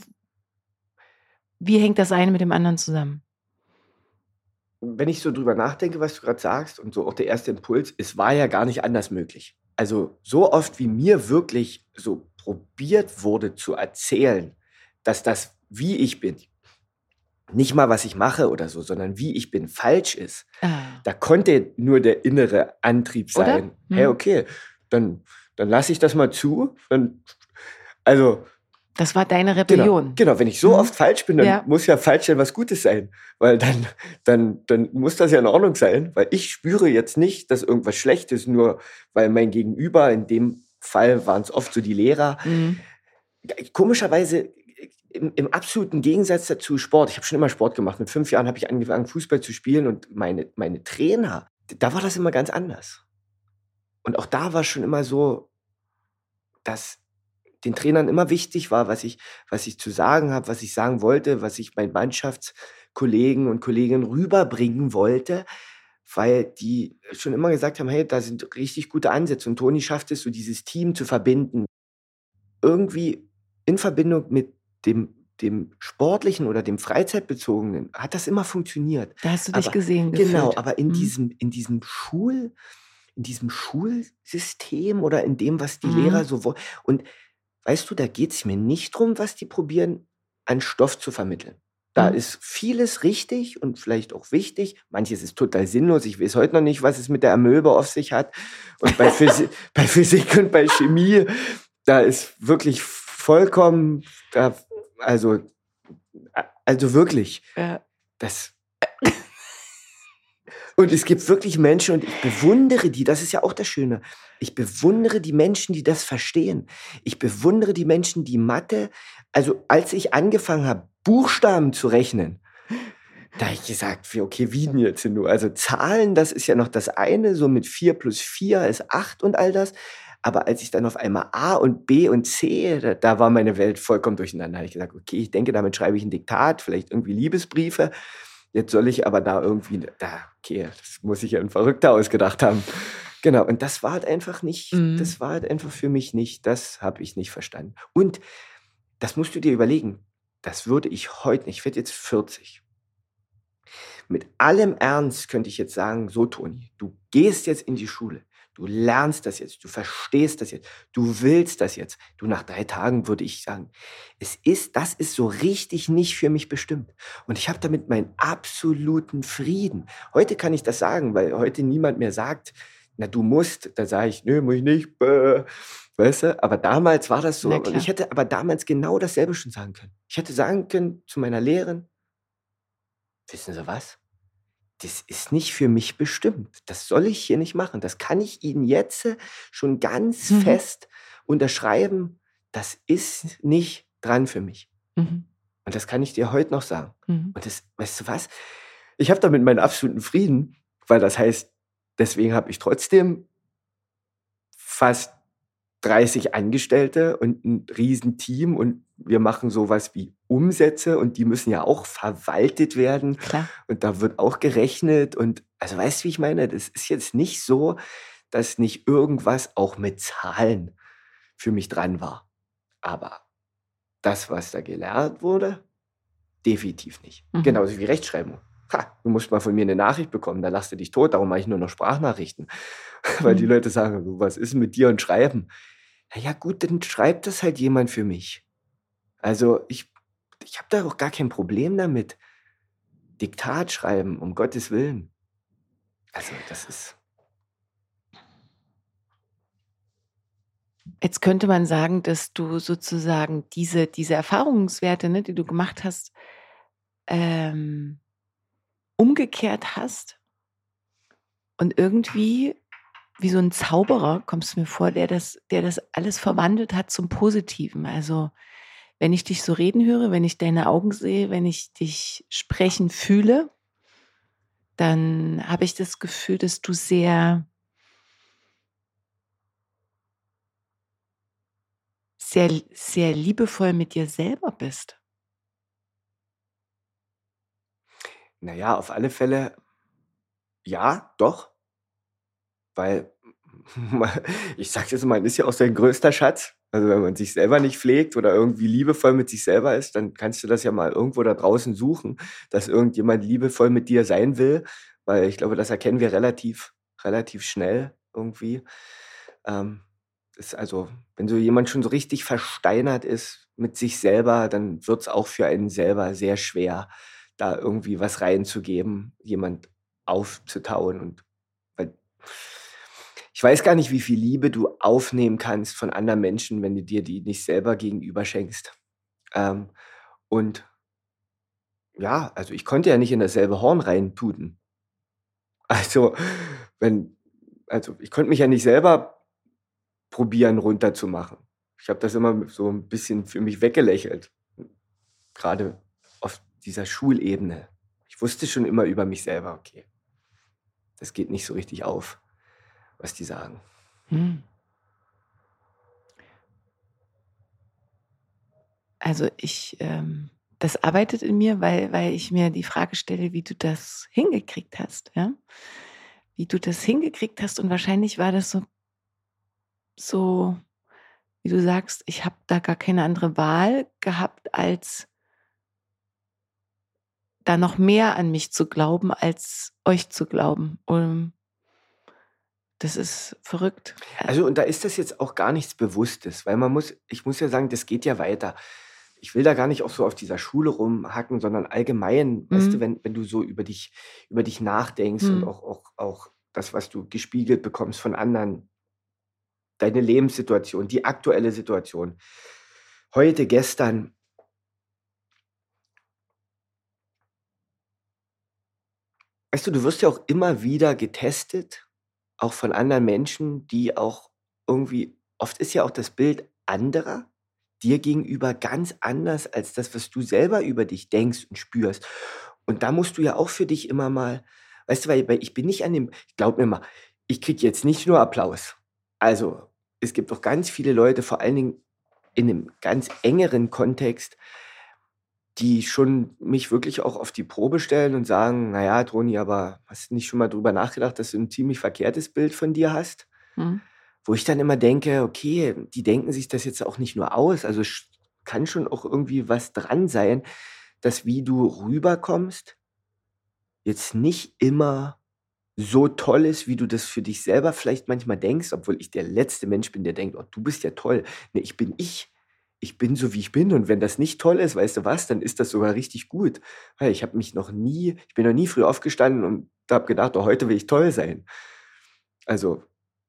wie hängt das eine mit dem anderen zusammen? Wenn ich so drüber nachdenke, was du gerade sagst und so auch der erste Impuls, es war ja gar nicht anders möglich. Also so oft wie mir wirklich so probiert wurde zu erzählen, dass das, wie ich bin, nicht mal was ich mache oder so, sondern wie ich bin, falsch ist. Ah. Da konnte nur der innere Antrieb sein. Mhm. Hey, okay, dann, dann lasse ich das mal zu. Dann, also Das war deine Genau, Rebellion. genau, wenn ich so Mhm. oft falsch bin, dann Ja. muss ja falsch sein was Gutes sein. Weil dann, dann, dann muss das ja in Ordnung sein. Weil ich spüre jetzt nicht, dass irgendwas schlecht ist, nur weil mein Gegenüber, in dem Fall waren es oft so die Lehrer, Mhm. komischerweise im, im absoluten Gegensatz dazu Sport. Ich habe schon immer Sport gemacht. Mit fünf Jahren habe ich angefangen, Fußball zu spielen und meine, meine Trainer, da war das immer ganz anders. Und auch da war schon immer so, dass den Trainern immer wichtig war, was ich, was ich zu sagen habe, was ich sagen wollte, was ich meinen Mannschaftskollegen und Kolleginnen rüberbringen wollte, weil die schon immer gesagt haben, hey, da sind richtig gute Ansätze und Toni schafft es, so dieses Team zu verbinden. Irgendwie in Verbindung mit dem, dem sportlichen oder dem freizeitbezogenen hat das immer funktioniert. Da hast du dich Aber- gesehen Genau, gefühlt. aber in Mhm. diesem, in diesem Schul, in diesem Schulsystem oder in dem, was die Mhm. Lehrer so wollen. Und weißt du, da geht es mir nicht drum, was die probieren, an Stoff zu vermitteln. Da Mhm. ist vieles richtig und vielleicht auch wichtig. Manches ist total sinnlos. Ich weiß heute noch nicht, was es mit der Amöbe auf sich hat. Und bei, Physi bei Physik und bei Chemie, da ist wirklich vollkommen, da Also, also wirklich. Ja. Das. Und es gibt wirklich Menschen, und ich bewundere die, das ist ja auch das Schöne. Ich bewundere die Menschen, die das verstehen. Ich bewundere die Menschen, die Mathe, also als ich angefangen habe, Buchstaben zu rechnen, da habe ich gesagt, okay, wie denn jetzt nur? Also Zahlen, das ist ja noch das eine, so mit 4 plus 4 ist 8 und all das. Aber als ich dann auf einmal A und B und C, da, da war meine Welt vollkommen durcheinander. Da habe ich gesagt, okay, ich denke, damit schreibe ich ein Diktat, vielleicht irgendwie Liebesbriefe. Jetzt soll ich aber da irgendwie, da, okay, das muss ich ja ein Verrückter ausgedacht haben. Genau, und das war halt einfach nicht, Mhm. das war halt einfach für mich nicht, das habe ich nicht verstanden. Und das musst du dir überlegen, das würde ich heute nicht, ich werde jetzt 40. Mit allem Ernst könnte ich jetzt sagen, so Toni, du gehst jetzt in die Schule, du lernst das jetzt, du verstehst das jetzt, du willst das jetzt. Du nach drei Tagen würde ich sagen, es ist, das ist so richtig nicht für mich bestimmt. Und ich habe damit meinen absoluten Frieden. Heute kann ich das sagen, weil heute niemand mehr sagt, na du musst, da sage ich, nö, muss ich nicht, bäh. weißt du, aber damals war das so, und ich hätte aber damals genau dasselbe schon sagen können. Ich hätte sagen können zu meiner Lehrerin, wissen Sie was? Das ist nicht für mich bestimmt. Das soll ich hier nicht machen. Das kann ich Ihnen jetzt schon ganz Mhm. fest unterschreiben. Das ist nicht dran für mich. Mhm. Und das kann ich dir heute noch sagen. Mhm. Und das, weißt du was? Ich habe damit meinen absoluten Frieden, weil das heißt, deswegen habe ich trotzdem fast 30 Angestellte und ein Riesenteam und wir machen sowas wie Umsätze und die müssen ja auch verwaltet werden Klar. und da wird auch gerechnet und also weißt du, wie ich meine? Das ist jetzt nicht so, dass nicht irgendwas auch mit Zahlen für mich dran war. Aber das, was da gelernt wurde, definitiv nicht. Mhm. Genauso wie Rechtschreibung. Ha, du musst mal von mir eine Nachricht bekommen, da lachst du dich tot, darum mache ich nur noch Sprachnachrichten. Weil die Mhm. Leute sagen, so, was ist mit dir und Schreiben? Na ja, gut, dann schreibt das halt jemand für mich. Also ich, ich habe da auch gar kein Problem damit. Diktat schreiben, um Gottes Willen. Also das ist. Jetzt könnte man sagen, dass du sozusagen diese, diese Erfahrungswerte, ne, die du gemacht hast, ähm, umgekehrt hast und irgendwie wie so ein Zauberer kommst du mir vor, der das, der das alles verwandelt hat zum Positiven. Also wenn ich dich so reden höre, wenn ich deine Augen sehe, wenn ich dich sprechen fühle, dann habe ich das Gefühl, dass du sehr, sehr, sehr liebevoll mit dir selber bist. Naja, auf alle Fälle, ja, doch. Weil, ich sage jetzt mal, man ist ja auch sein größter Schatz. Also wenn man sich selber nicht pflegt oder irgendwie liebevoll mit sich selber ist, dann kannst du das ja mal irgendwo da draußen suchen, dass irgendjemand liebevoll mit dir sein will. Weil ich glaube, das erkennen wir relativ, relativ schnell irgendwie. Ähm, ist also, wenn so jemand schon so richtig versteinert ist mit sich selber, dann wird es auch für einen selber sehr schwer, da irgendwie was reinzugeben, jemand aufzutauen. Und weil ich weiß gar nicht, wie viel Liebe du aufnehmen kannst von anderen Menschen, wenn du dir die nicht selber gegenüber schenkst. Ähm, und ja, also ich konnte ja nicht in dasselbe Horn reintuten. Also, wenn, also ich konnte mich ja nicht selber probieren runterzumachen. Ich habe das immer so ein bisschen für mich weggelächelt. Gerade dieser Schulebene. Ich wusste schon immer über mich selber, okay, das geht nicht so richtig auf, was die sagen. Hm. Also ich, ähm, das arbeitet in mir, weil, weil ich mir die Frage stelle, wie du das hingekriegt hast, ja? Wie du das hingekriegt hast und wahrscheinlich war das so, so, wie du sagst, ich habe da gar keine andere Wahl gehabt, als da noch mehr an mich zu glauben, als euch zu glauben. Und das ist verrückt. Also, und da ist das jetzt auch gar nichts Bewusstes, weil man muss, ich muss ja sagen, das geht ja weiter. Ich will da gar nicht auch so auf dieser Schule rumhacken, sondern allgemein, weißt du, Mhm. wenn, wenn du so über dich, über dich nachdenkst und Mhm. auch, auch, auch das, was du gespiegelt bekommst von anderen, deine Lebenssituation, die aktuelle Situation, heute, gestern, weißt du, du wirst ja auch immer wieder getestet, auch von anderen Menschen, die auch irgendwie, oft ist ja auch das Bild anderer dir gegenüber ganz anders als das, was du selber über dich denkst und spürst. Und da musst du ja auch für dich immer mal, weißt du, weil, weil ich bin nicht an dem, glaub mir mal, ich kriege jetzt nicht nur Applaus. Also, es gibt auch ganz viele Leute, vor allen Dingen in einem ganz engeren Kontext, die schon mich wirklich auch auf die Probe stellen und sagen, naja, Toni, aber hast du nicht schon mal drüber nachgedacht, dass du ein ziemlich verkehrtes Bild von dir hast? Mhm. Wo ich dann immer denke, okay, die denken sich das jetzt auch nicht nur aus, also kann schon auch irgendwie was dran sein, dass wie du rüberkommst, jetzt nicht immer so toll ist, wie du das für dich selber vielleicht manchmal denkst, obwohl ich der letzte Mensch bin, der denkt, oh, du bist ja toll. Nee, ich bin ich ich bin so, wie ich bin und wenn das nicht toll ist, weißt du was, dann ist das sogar richtig gut. Weil ich habe mich noch nie ich bin noch nie früh aufgestanden und habe gedacht: „Oh, heute will ich toll sein.“ Also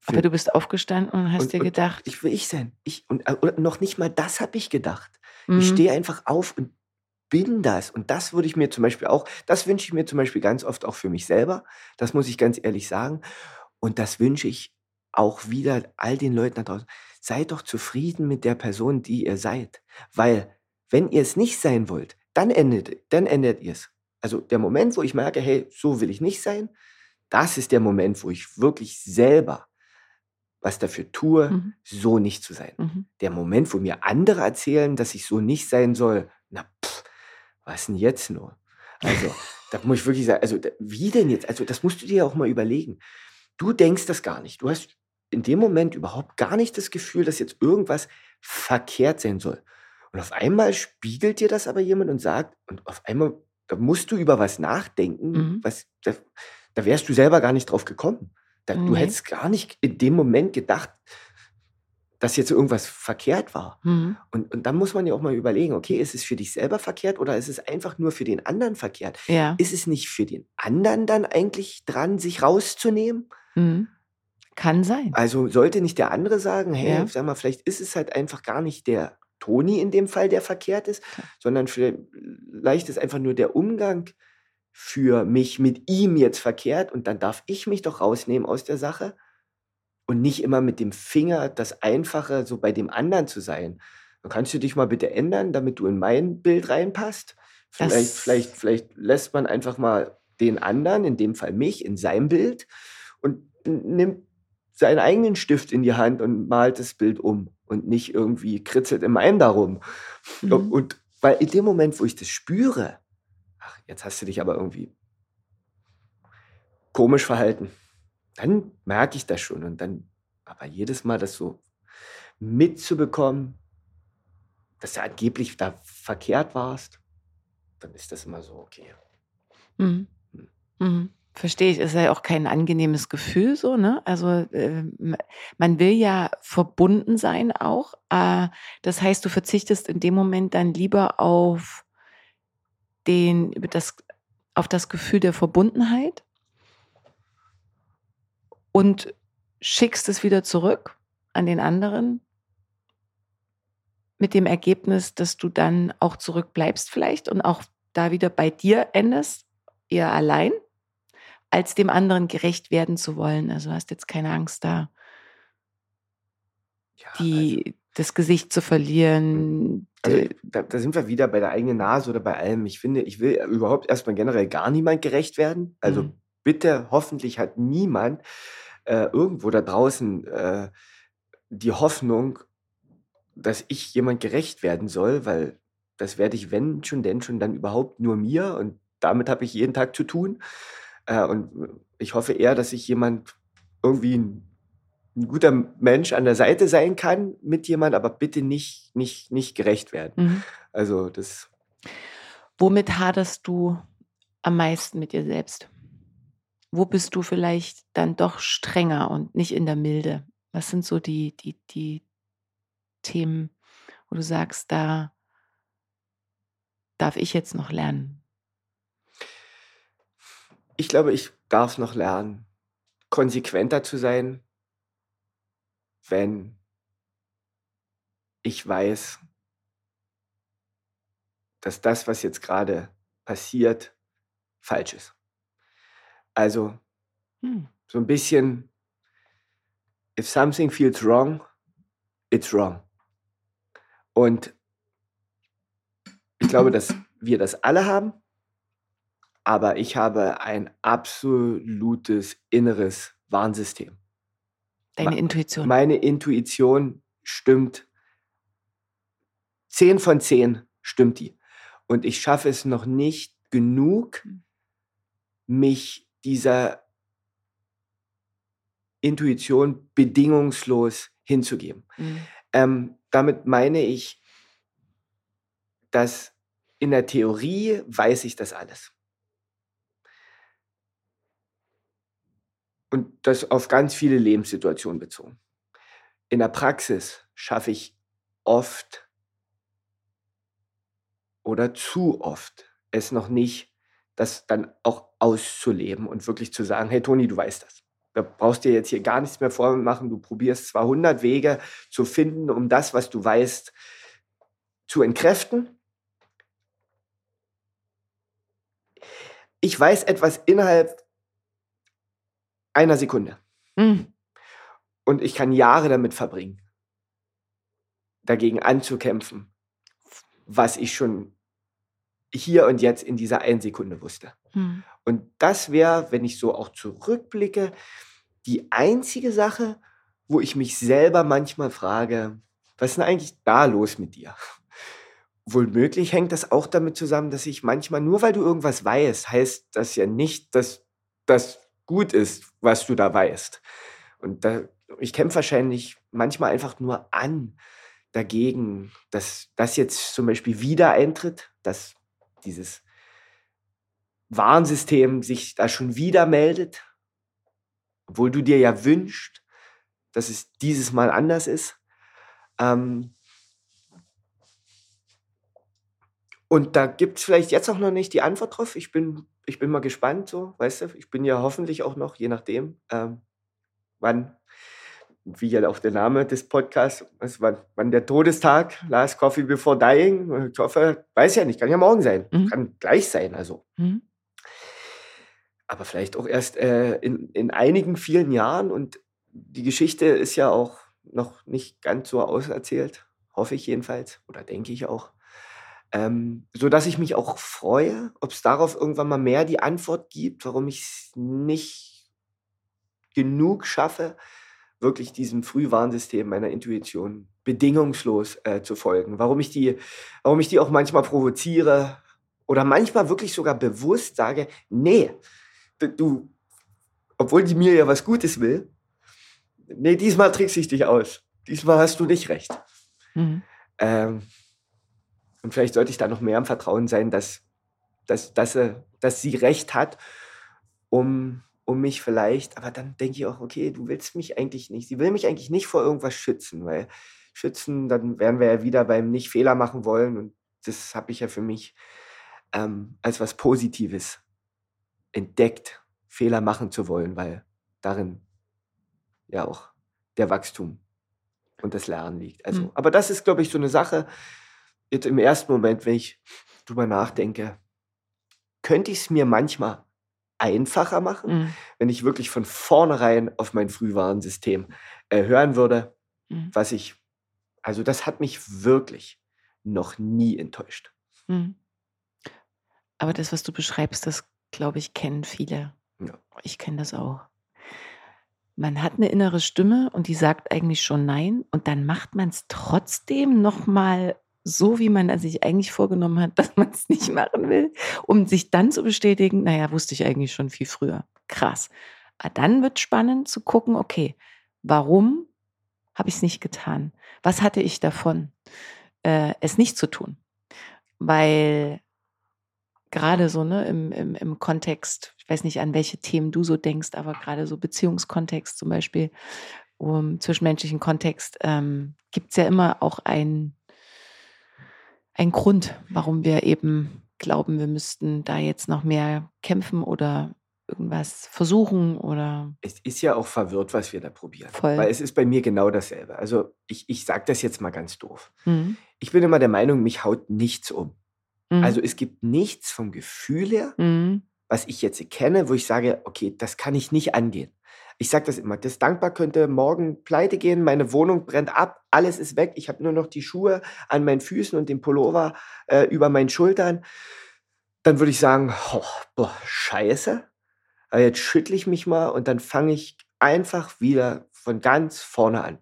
Aber du bist aufgestanden und hast und dir gedacht ich will ich sein. Ich und äh, und noch nicht mal das habe ich gedacht. Ich Mhm. stehe einfach auf und bin das. Und das würde ich mir zum Beispiel auch das wünsche ich mir zum Beispiel ganz oft auch für mich selber. Das muss ich ganz ehrlich sagen. Und das wünsche ich auch wieder all den Leuten da draußen. Seid doch zufrieden mit der Person, die ihr seid. Weil, wenn ihr es nicht sein wollt, dann ändert dann ändert ihr's. Also, der Moment, wo ich merke: „Hey, so will ich nicht sein“, das ist der Moment, wo ich wirklich selber was dafür tue, Mhm. so nicht zu sein. Mhm. Der Moment, wo mir andere erzählen, dass ich so nicht sein soll, na, pff, was 'n jetzt nur? Also, da muss ich wirklich sagen also, wie denn jetzt? Also, das musst du dir auch mal überlegen. Du denkst das gar nicht. Du hast in dem Moment überhaupt gar nicht das Gefühl, dass jetzt irgendwas verkehrt sein soll. Und auf einmal spiegelt dir das aber jemand und sagt und auf einmal da musst du über was nachdenken, Mhm. was da da wärst du selber gar nicht drauf gekommen. Da du Ne. hättest gar nicht in dem Moment gedacht, dass jetzt irgendwas verkehrt war. Mhm. Und und dann muss man ja auch mal überlegen: „Okay, ist es für dich selber verkehrt oder ist es einfach nur für den anderen verkehrt?“ Ja. Ist es nicht für den anderen dann eigentlich dran, sich rauszunehmen? Kann sein. Also, sollte nicht der andere sagen: „Hey, Ja. sag mal, vielleicht ist es halt einfach gar nicht der Toni in dem Fall, der verkehrt ist, sondern vielleicht ist einfach nur der Umgang für mich mit ihm jetzt verkehrt und dann darf ich mich doch rausnehmen aus der Sache und nicht immer mit dem Finger das Einfache so bei dem anderen zu sein. Dann kannst du dich mal bitte ändern, damit du in mein Bild reinpasst. Vielleicht Das vielleicht vielleicht lässt man einfach mal den anderen, in dem Fall mich, in sein Bild und nimmt seinen eigenen Stift in die Hand und malt das Bild um und nicht irgendwie kritzelt in meinem da rum. U Mhm. und weil in dem Moment, wo ich das spüre: „Ach, jetzt hast du dich aber irgendwie komisch verhalten“, dann merke ich das schon und dann aber jedes Mal das so mitzubekommen, dass du angeblich da verkehrt warst, dann ist das immer so okay. Mhm. Hm. Mhm. Verstehe ich. Ist ja auch kein angenehmes Gefühl so, ne? Also, ähm, man will ja verbunden sein auch. Äh, das heißt, du verzichtest in dem Moment dann lieber auf den das auf das Gefühl der Verbundenheit und schickst es wieder zurück an den anderen mit dem Ergebnis, dass du dann auch zurückbleibst vielleicht und auch da wieder bei dir endest, eher allein, als dem anderen gerecht werden zu wollen. Also, hast jetzt keine Angst, da Ja, also die das Gesicht zu verlieren, Also, d da da sind wir wieder bei der eigenen Nase oder bei allem. Ich finde, ich will überhaupt erst mal generell gar niemand gerecht werden. Also, Mhm. bitte, hoffentlich hat niemand, äh, irgendwo da draußen, äh, die Hoffnung, dass ich jemand gerecht werden soll, weil das werde ich, wenn schon, denn schon, dann überhaupt nur mir und damit habe ich jeden Tag zu tun. Äh, und ich hoffe eher, dass ich jemand irgendwie 'n 'n guter Mensch an der Seite sein kann mit jemand, aber bitte nicht nicht nicht gerecht werden. Mhm. Also, das Womit haderst du am meisten mit dir selbst? Wo bist du vielleicht dann doch strenger und nicht in der Milde? Was sind so die die die Themen, wo du sagst, da darf ich jetzt noch lernen? Ich glaube, ich darf noch lernen, konsequenter zu sein wenn ich weiß dass das, was jetzt grade passiert, falsch ist. Also Hm. so ein bisschen, if something feels wrong, it's wrong. Und ich glaube, dass wir das alle haben, aber ich habe ein absolutes inneres Warnsystem. Deine Intuition. Meine Intuition stimmt. 10 von 10 stimmt die. Und ich schaffe es noch nicht genug, mich dieser Intuition bedingungslos hinzugeben. Mhm. Ähm, damit meine ich, dass in der Theorie weiß ich das alles. Und das auf ganz viele Lebenssituationen bezogen. In der Praxis schaffe ich oft oder zu oft es noch nicht, das dann auch auszuleben und wirklich zu sagen, hey Toni, du weißt das. Da brauchst dir jetzt hier gar nichts mehr vormachen. Du probierst 200 Wege zu finden, um das, was du weißt, zu entkräften. Ich weiß etwas innerhalb einer Sekunde. Mhm. Und ich kann Jahre damit verbringen, dagegen anzukämpfen, was ich schon hier und jetzt in dieser einen Sekunde wusste. Mhm. Und das wäre, wenn ich so auch zurückblicke, die einzige Sache, wo ich mich selber manchmal frage, was ist denn eigentlich da los mit dir? Wohl möglich hängt das auch damit zusammen, dass ich manchmal, nur weil du irgendwas weißt, heißt das ja nicht, dass das gut ist, was du da weißt. Und da, ich kämpfe wahrscheinlich manchmal einfach nur an dagegen, dass das jetzt zum Beispiel wieder eintritt, dass dieses Warnsystem sich da schon wieder meldet, obwohl du dir ja wünschst, dass es dieses Mal anders ist. Ähm und da gibt es vielleicht jetzt auch noch nicht die Antwort drauf. Ich bin, ich bin mal gespannt, so, weißt du, ich bin ja hoffentlich auch noch, je nachdem, ähm, wann, wie ja auch der Name des Podcasts, also wann, wann der Todestag, Last Coffee Before Dying, ich hoffe, weiß ja nicht, kann ja morgen sein, Mhm. kann gleich sein, also Mhm. aber vielleicht auch erst äh, in, in einigen vielen Jahren. Und die Geschichte ist ja auch noch nicht ganz so auserzählt, hoffe ich jedenfalls, oder denke ich auch. Ähm, so dass ich mich auch freue, ob es darauf irgendwann mal mehr die Antwort gibt, warum ich es nicht genug schaffe, wirklich diesem Frühwarnsystem meiner Intuition bedingungslos äh, zu folgen. Warum ich, die, warum ich die auch manchmal provoziere oder manchmal wirklich sogar bewusst sage, nee, du, obwohl die mir ja was Gutes will, nee, diesmal trickse ich dich aus. Diesmal hast du nicht recht. Mhm. Ähm, und vielleicht sollte ich da noch mehr im Vertrauen sein, dass, dass, dass, sie, dass sie recht hat, um, um mich vielleicht, aber dann denke ich auch, okay, du willst mich eigentlich nicht. Sie will mich eigentlich nicht vor irgendwas schützen, weil schützen, dann wären wir ja wieder beim nicht Fehler machen wollen. Und das habe ich ja für mich ähm, als was Positives entdeckt, Fehler machen zu wollen, weil darin ja auch der Wachstum und das Lernen liegt. Also, Mhm. aber das ist, glaube ich, so eine Sache, jetzt im ersten Moment, wenn ich drüber nachdenke, könnte ich es mir manchmal einfacher machen, Mhm. wenn ich wirklich von vornherein auf mein Frühwarnsystem äh, hören würde, Mhm. was ich, also das hat mich wirklich noch nie enttäuscht. Mhm. Aber das, was du beschreibst, das glaube ich, kennen viele. Ja. Ich kenne das auch. Man hat eine innere Stimme und die sagt eigentlich schon nein und dann macht man es trotzdem nochmal so, wie man sich eigentlich vorgenommen hat, dass man es nicht machen will, um sich dann zu bestätigen, naja, wusste ich eigentlich schon viel früher. Krass. Aber dann wird spannend zu gucken, okay, warum habe ich es nicht getan? Was hatte ich davon, äh, es nicht zu tun? Weil gerade so ne, im, im, im Kontext, ich weiß nicht, an welche Themen du so denkst, aber gerade so Beziehungskontext zum Beispiel, um zwischenmenschlichen Kontext, ähm, gibt es ja immer auch ein, ein Grund, warum wir eben glauben, wir müssten da jetzt noch mehr kämpfen oder irgendwas versuchen oder Es ist ja auch verwirrt, was wir da probieren. Voll. Weil es ist bei mir genau dasselbe. Also ich, ich sage das jetzt mal ganz doof. Mhm. Ich bin immer der Meinung, mich haut nichts um. Mhm. Also es gibt nichts vom Gefühl her, Mhm. was ich jetzt kenne, wo ich sage, okay, das kann ich nicht angehen. Ich sage das immer, das Dankbar könnte morgen pleite gehen, meine Wohnung brennt ab, alles ist weg, ich habe nur noch die Schuhe an meinen Füßen und den Pullover äh, über meinen Schultern. Dann würde ich sagen, oh, boah, scheiße. Aber jetzt schüttle ich mich mal und dann fange ich einfach wieder von ganz vorne an,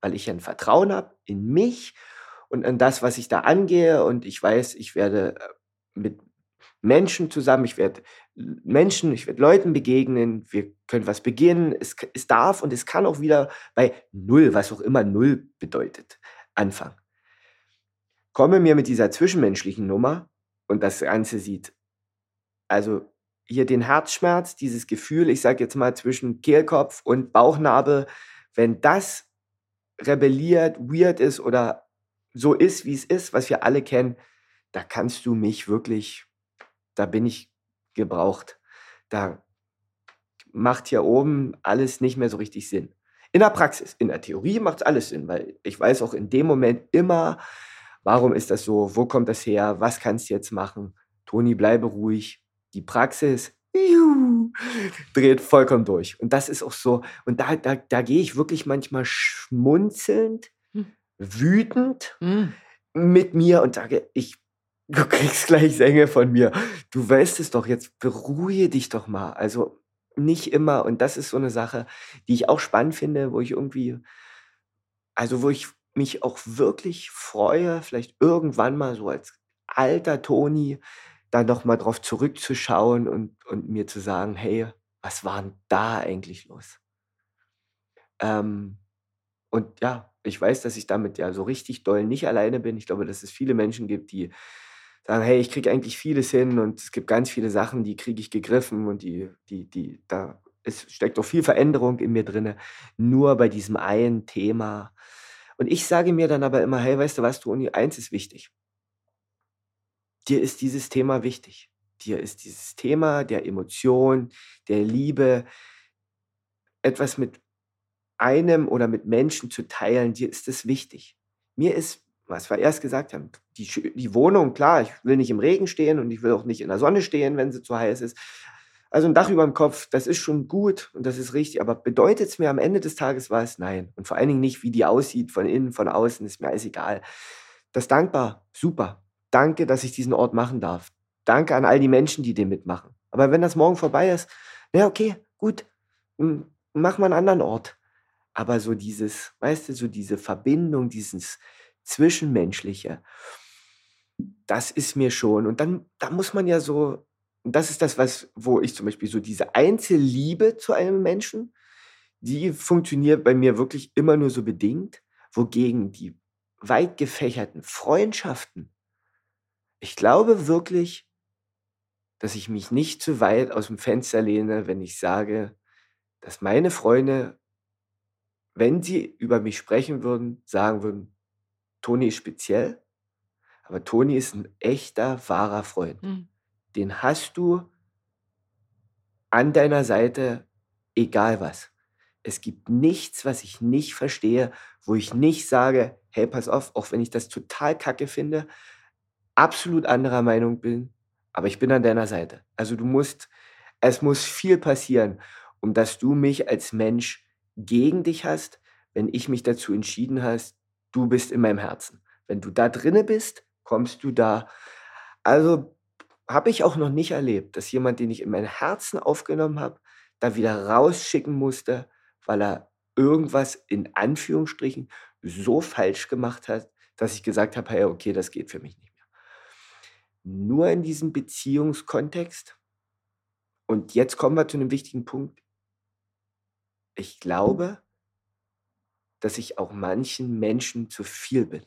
weil ich ein Vertrauen habe in mich und an das, was ich da angehe und ich weiß, ich werde äh, mit Menschen zusammen, ich werde Menschen, ich werde Leuten begegnen, wir können was beginnen, es, es darf und es kann auch wieder bei Null, was auch immer Null bedeutet, anfangen. Komme mir mit dieser zwischenmenschlichen Nummer und das Ganze sieht, also hier den Herzschmerz, dieses Gefühl, ich sage jetzt mal zwischen Kehlkopf und Bauchnabel, wenn das rebelliert, weird ist oder so ist, wie es ist, was wir alle kennen, da kannst du mich wirklich, da bin ich gebraucht. Da macht hier oben alles nicht mehr so richtig Sinn. In der Praxis, in der Theorie macht es alles Sinn, weil ich weiß auch in dem Moment immer, warum ist das so, wo kommt das her, was kannst du jetzt machen. Toni, bleibe ruhig. Die Praxis juhu, dreht vollkommen durch. Und das ist auch so, und da, da, da gehe ich wirklich manchmal schmunzelnd, hm. wütend hm. mit mir und sage, ich Du kriegst gleich Sänge von mir. Du weißt es doch, jetzt beruhige dich doch mal. Also nicht immer. Und das ist so eine Sache, die ich auch spannend finde, wo ich irgendwie, also wo ich mich auch wirklich freue, vielleicht irgendwann mal so als alter Toni da noch mal drauf zurückzuschauen und, und mir zu sagen, hey, was war denn da eigentlich los? Ähm, und ja, ich weiß, dass ich damit ja so richtig doll nicht alleine bin. Ich glaube, dass es viele Menschen gibt, die sagen, hey, ich kriege eigentlich vieles hin und es gibt ganz viele Sachen, die kriege ich gegriffen und die, die, die, da es steckt auch viel Veränderung in mir drin, nur bei diesem einen Thema. Und ich sage mir dann aber immer, hey, weißt du was, Toni, eins ist wichtig. Dir ist dieses Thema wichtig. Dir ist dieses Thema der Emotion, der Liebe, etwas mit einem oder mit Menschen zu teilen, dir ist es wichtig. Mir ist was wir erst gesagt haben, die, die Wohnung, klar, ich will nicht im Regen stehen und ich will auch nicht in der Sonne stehen, wenn sie zu heiß ist. Also ein Dach über dem Kopf, das ist schon gut und das ist richtig, aber bedeutet es mir am Ende des Tages was? Nein. Und vor allen Dingen nicht, wie die aussieht, von innen, von außen, ist mir alles egal. Das dankbar, super. Danke, dass ich diesen Ort machen darf. Danke an all die Menschen, die den mitmachen. Aber wenn das morgen vorbei ist, na okay, gut, mach mal einen anderen Ort. Aber so dieses, weißt du, so diese Verbindung, dieses, Zwischenmenschliche, das ist mir schon. Und dann, da muss man ja so, das ist das, was, wo ich zum Beispiel so diese Einzelliebe zu einem Menschen, die funktioniert bei mir wirklich immer nur so bedingt, wogegen die weit gefächerten Freundschaften, ich glaube wirklich, dass ich mich nicht zu weit aus dem Fenster lehne, wenn ich sage, dass meine Freunde, wenn sie über mich sprechen würden, sagen würden, Toni ist speziell, aber Toni ist ein echter, wahrer Freund. Mhm. Den hast du an deiner Seite, egal was. Es gibt nichts, was ich nicht verstehe, wo ich nicht sage, hey, pass auf, auch wenn ich das total kacke finde, absolut anderer Meinung bin, aber ich bin an deiner Seite. Also du musst, es muss viel passieren, um dass du mich als Mensch gegen dich hast, wenn ich mich dazu entschieden hast, du bist in meinem Herzen. Wenn du da drinne bist, kommst du da. Also habe ich auch noch nicht erlebt, dass jemand, den ich in mein Herzen aufgenommen habe, da wieder rausschicken musste, weil er irgendwas in Anführungsstrichen so falsch gemacht hat, dass ich gesagt habe, hey, okay, das geht für mich nicht mehr. Nur in diesem Beziehungskontext. Und jetzt kommen wir zu einem wichtigen Punkt. Ich glaube, dass ich auch manchen Menschen zu viel bin.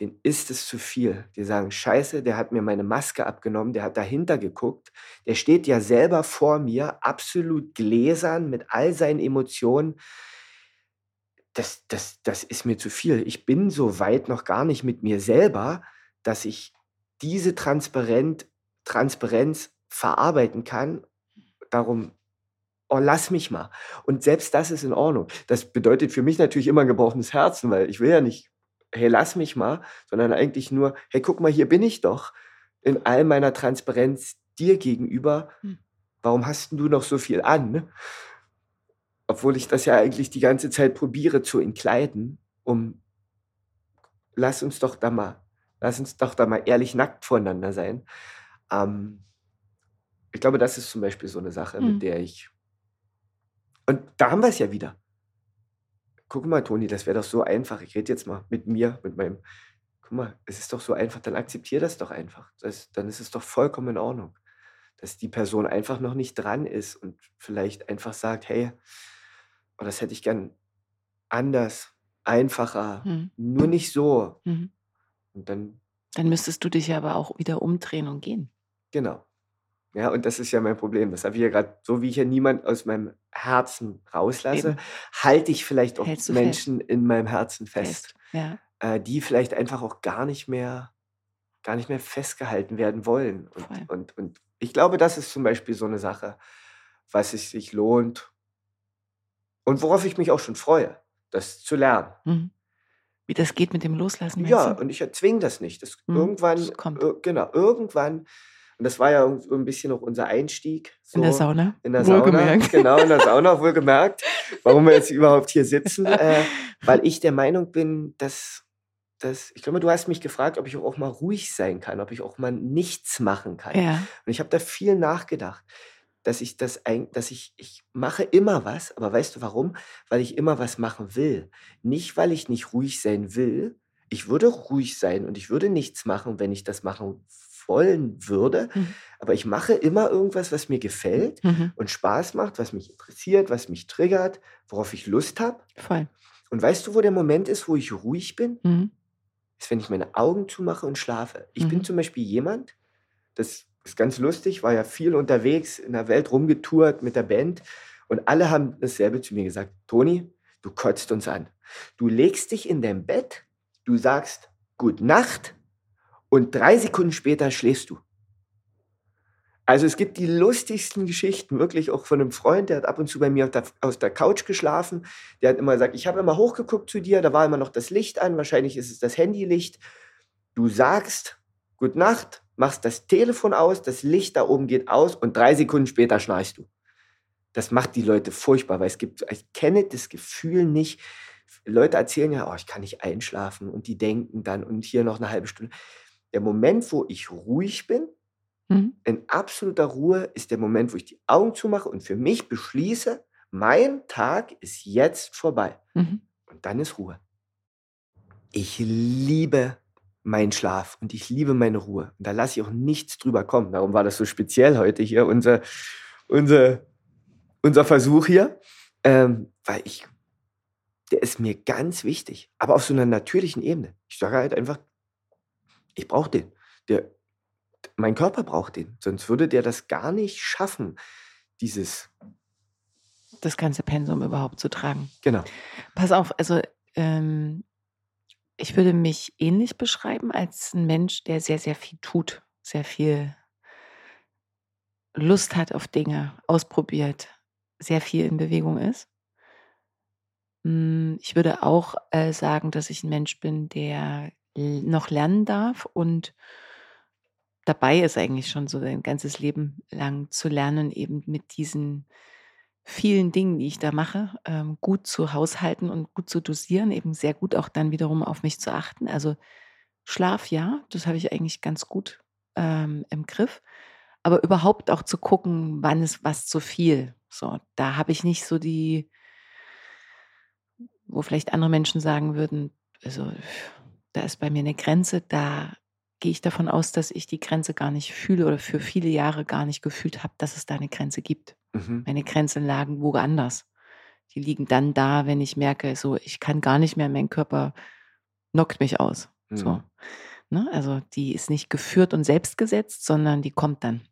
Den ist es zu viel. Die sagen, scheiße, der hat mir meine Maske abgenommen, der hat dahinter geguckt, der steht ja selber vor mir, absolut gläsern mit all seinen Emotionen. Das, das, das ist mir zu viel. Ich bin so weit noch gar nicht mit mir selber, dass ich diese Transparent, Transparenz verarbeiten kann. Darum oh, lass mich mal. Und selbst das ist in Ordnung. Das bedeutet für mich natürlich immer ein gebrochenes Herzen, weil ich will ja nicht, hey, lass mich mal, sondern eigentlich nur, hey, guck mal, hier bin ich doch in all meiner Transparenz, dir gegenüber, Hm. warum hast denn du noch so viel an? ne? Obwohl ich das ja eigentlich die ganze Zeit probiere zu entkleiden, um lass uns doch da mal, lass uns doch da mal ehrlich nackt voneinander sein. Ähm, ich glaube, das ist zum Beispiel so eine Sache, Hm. mit der ich. Und da haben wir es ja wieder. Guck mal, Toni, das wäre doch so einfach. Ich rede jetzt mal mit mir, mit meinem. Guck mal, es ist doch so einfach, dann akzeptier das doch einfach. Das, dann ist es doch vollkommen in Ordnung, dass die Person einfach noch nicht dran ist und vielleicht einfach sagt, hey, oh, das hätte ich gern anders, einfacher, Hm. nur nicht so. Mhm. Und dann, Dann müsstest du dich ja aber auch wieder umdrehen und gehen. genau. Ja, und das ist ja mein Problem. Das habe ich ja gerade, so wie ich ja niemand aus meinem Herzen rauslasse, Eben. halte ich vielleicht auch du fest. Menschen in meinem Herzen fest. Fest. Ja. äh, die vielleicht einfach auch gar nicht mehr, gar nicht mehr festgehalten werden wollen. Und, Voll. und, und ich glaube, das ist zum Beispiel so eine Sache, was es sich lohnt und worauf ich mich auch schon freue, das zu lernen. Mhm. Wie das geht mit dem Loslassen, Ja, und ich erzwinge das nicht. Das Mhm, irgendwann, das kommt. ir- genau, irgendwann, und das war ja ein bisschen auch unser Einstieg. So In der Sauna. In der Wohlgemerkt. Sauna, genau, in der Sauna, wohlgemerkt, warum wir jetzt überhaupt hier sitzen, äh, weil ich der Meinung bin, dass, dass, ich glaube, du hast mich gefragt, ob ich auch mal ruhig sein kann, ob ich auch mal nichts machen kann. Ja. Und ich habe da viel nachgedacht, dass ich das ein, dass ich, ich mache immer was, aber weißt du warum? Weil ich immer was machen will. Nicht, weil ich nicht ruhig sein will. Ich würde ruhig sein und ich würde nichts machen, wenn ich das machen wollen würde. Mhm. Aber ich mache immer irgendwas, was mir gefällt Mhm. und Spaß macht, was mich interessiert, was mich triggert, worauf ich Lust habe. Voll. Und weißt du, wo der Moment ist, wo ich ruhig bin? Mhm. Ist, wenn ich meine Augen zumache und schlafe. Ich bin Mhm. zum Beispiel jemand, das ist ganz lustig, war ja viel unterwegs, in der Welt rumgetourt mit der Band und alle haben dasselbe zu mir gesagt. Toni, du kotzt uns an. Du legst dich in dein Bett, du sagst Gut Nacht und drei Sekunden später schläfst du. Also es gibt die lustigsten Geschichten, wirklich auch von einem Freund, der hat ab und zu bei mir der, aus der Couch geschlafen. Der hat immer gesagt, ich habe immer hochgeguckt zu dir, da war immer noch das Licht an, wahrscheinlich ist es das Handylicht. Du sagst Gut Nacht, machst das Telefon aus, das Licht da oben geht aus und drei Sekunden später schnarchst du. Das macht die Leute furchtbar, weil es gibt, ich kenne das Gefühl nicht. Leute erzählen ja, oh, ich kann nicht einschlafen und die denken dann und hier noch eine halbe Stunde. Der Moment, wo ich ruhig bin, Mhm. in absoluter Ruhe, ist der Moment, wo ich die Augen zumache und für mich beschließe, mein Tag ist jetzt vorbei. Mhm. Und dann ist Ruhe. Ich liebe meinen Schlaf und ich liebe meine Ruhe. Und da lasse ich auch nichts drüber kommen. Darum war das so speziell heute hier, unser, unser, unser Versuch hier. Ähm, weil ich, der ist mir ganz wichtig. Aber auf so einer natürlichen Ebene. Ich sage halt einfach, ich brauche den. Der, mein Körper braucht den. Sonst würde der das gar nicht schaffen, dieses, Das ganze Pensum überhaupt zu tragen. genau. Pass auf, also ähm, ich würde mich ähnlich beschreiben als ein Mensch, der sehr, sehr viel tut, sehr viel Lust hat auf Dinge, ausprobiert, sehr viel in Bewegung ist. Mm, Ich würde auch äh, sagen, dass ich ein Mensch bin, der noch lernen darf und dabei ist eigentlich schon so sein ganzes Leben lang zu lernen, eben mit diesen vielen Dingen, die ich da mache, ähm, gut zu haushalten und gut zu dosieren, eben sehr gut auch dann wiederum auf mich zu achten. Also Schlaf, ja, das habe ich eigentlich ganz gut ähm, im Griff. Aber überhaupt auch zu gucken, wann ist was zu viel. So, da habe ich nicht so die, wo vielleicht andere Menschen sagen würden, also da ist bei mir eine Grenze, da gehe ich davon aus, dass ich die Grenze gar nicht fühle oder für viele Jahre gar nicht gefühlt habe, dass es da eine Grenze gibt. Mhm. Meine Grenzen lagen woanders. Die liegen dann da, wenn ich merke, so ich kann gar nicht mehr, mein Körper knockt mich aus. So. Mhm. Ne? Also die ist nicht geführt und selbst gesetzt, sondern die kommt dann.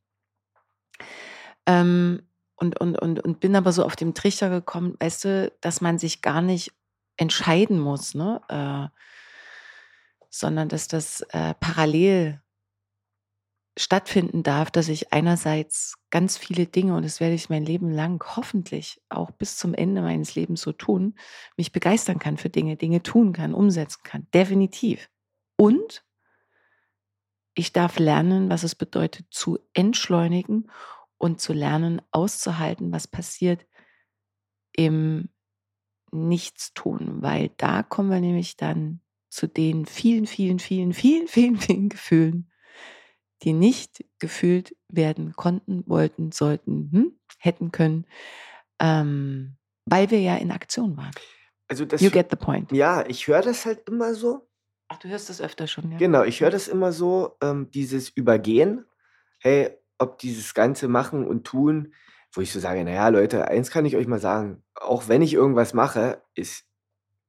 Ähm, und, und, und, und bin aber so auf dem Trichter gekommen, weißt du, dass man sich gar nicht entscheiden muss, ne? Äh, sondern dass das äh, parallel stattfinden darf, dass ich einerseits ganz viele Dinge, und das werde ich mein Leben lang hoffentlich auch bis zum Ende meines Lebens so tun, mich begeistern kann für Dinge, Dinge tun kann, umsetzen kann. Definitiv. Und ich darf lernen, was es bedeutet, zu entschleunigen und zu lernen, auszuhalten, was passiert im Nichtstun, weil da kommen wir nämlich dann zu den vielen, vielen, vielen, vielen, vielen, vielen Gefühlen, die nicht gefühlt werden konnten, wollten, sollten, hm, hätten können, ähm, weil wir ja in Aktion waren. Also das, You get the point. ja, ich höre das halt immer so. Ach, du hörst das öfter schon, ja? Genau, ich höre das immer so, ähm, dieses Übergehen. Hey, ob dieses ganze Machen und Tun, wo ich so sage, naja, Leute, eins kann ich euch mal sagen, auch wenn ich irgendwas mache, ist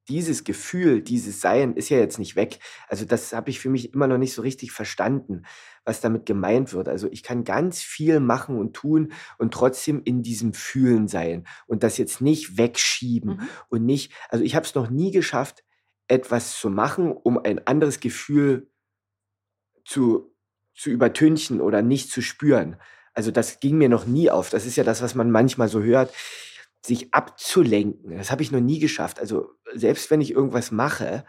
dieses Gefühl, dieses Sein ist ja jetzt nicht weg. Also das habe ich für mich immer noch nicht so richtig verstanden, was damit gemeint wird. Also ich kann ganz viel machen und tun und trotzdem in diesem Fühlen sein und das jetzt nicht wegschieben Mhm. und nicht, also ich habe es noch nie geschafft, etwas zu machen, um ein anderes Gefühl zu, zu übertünchen oder nicht zu spüren. Also das ging mir noch nie auf. Das ist ja das, was man manchmal so hört, sich abzulenken. Das habe ich noch nie geschafft. Also selbst wenn ich irgendwas mache,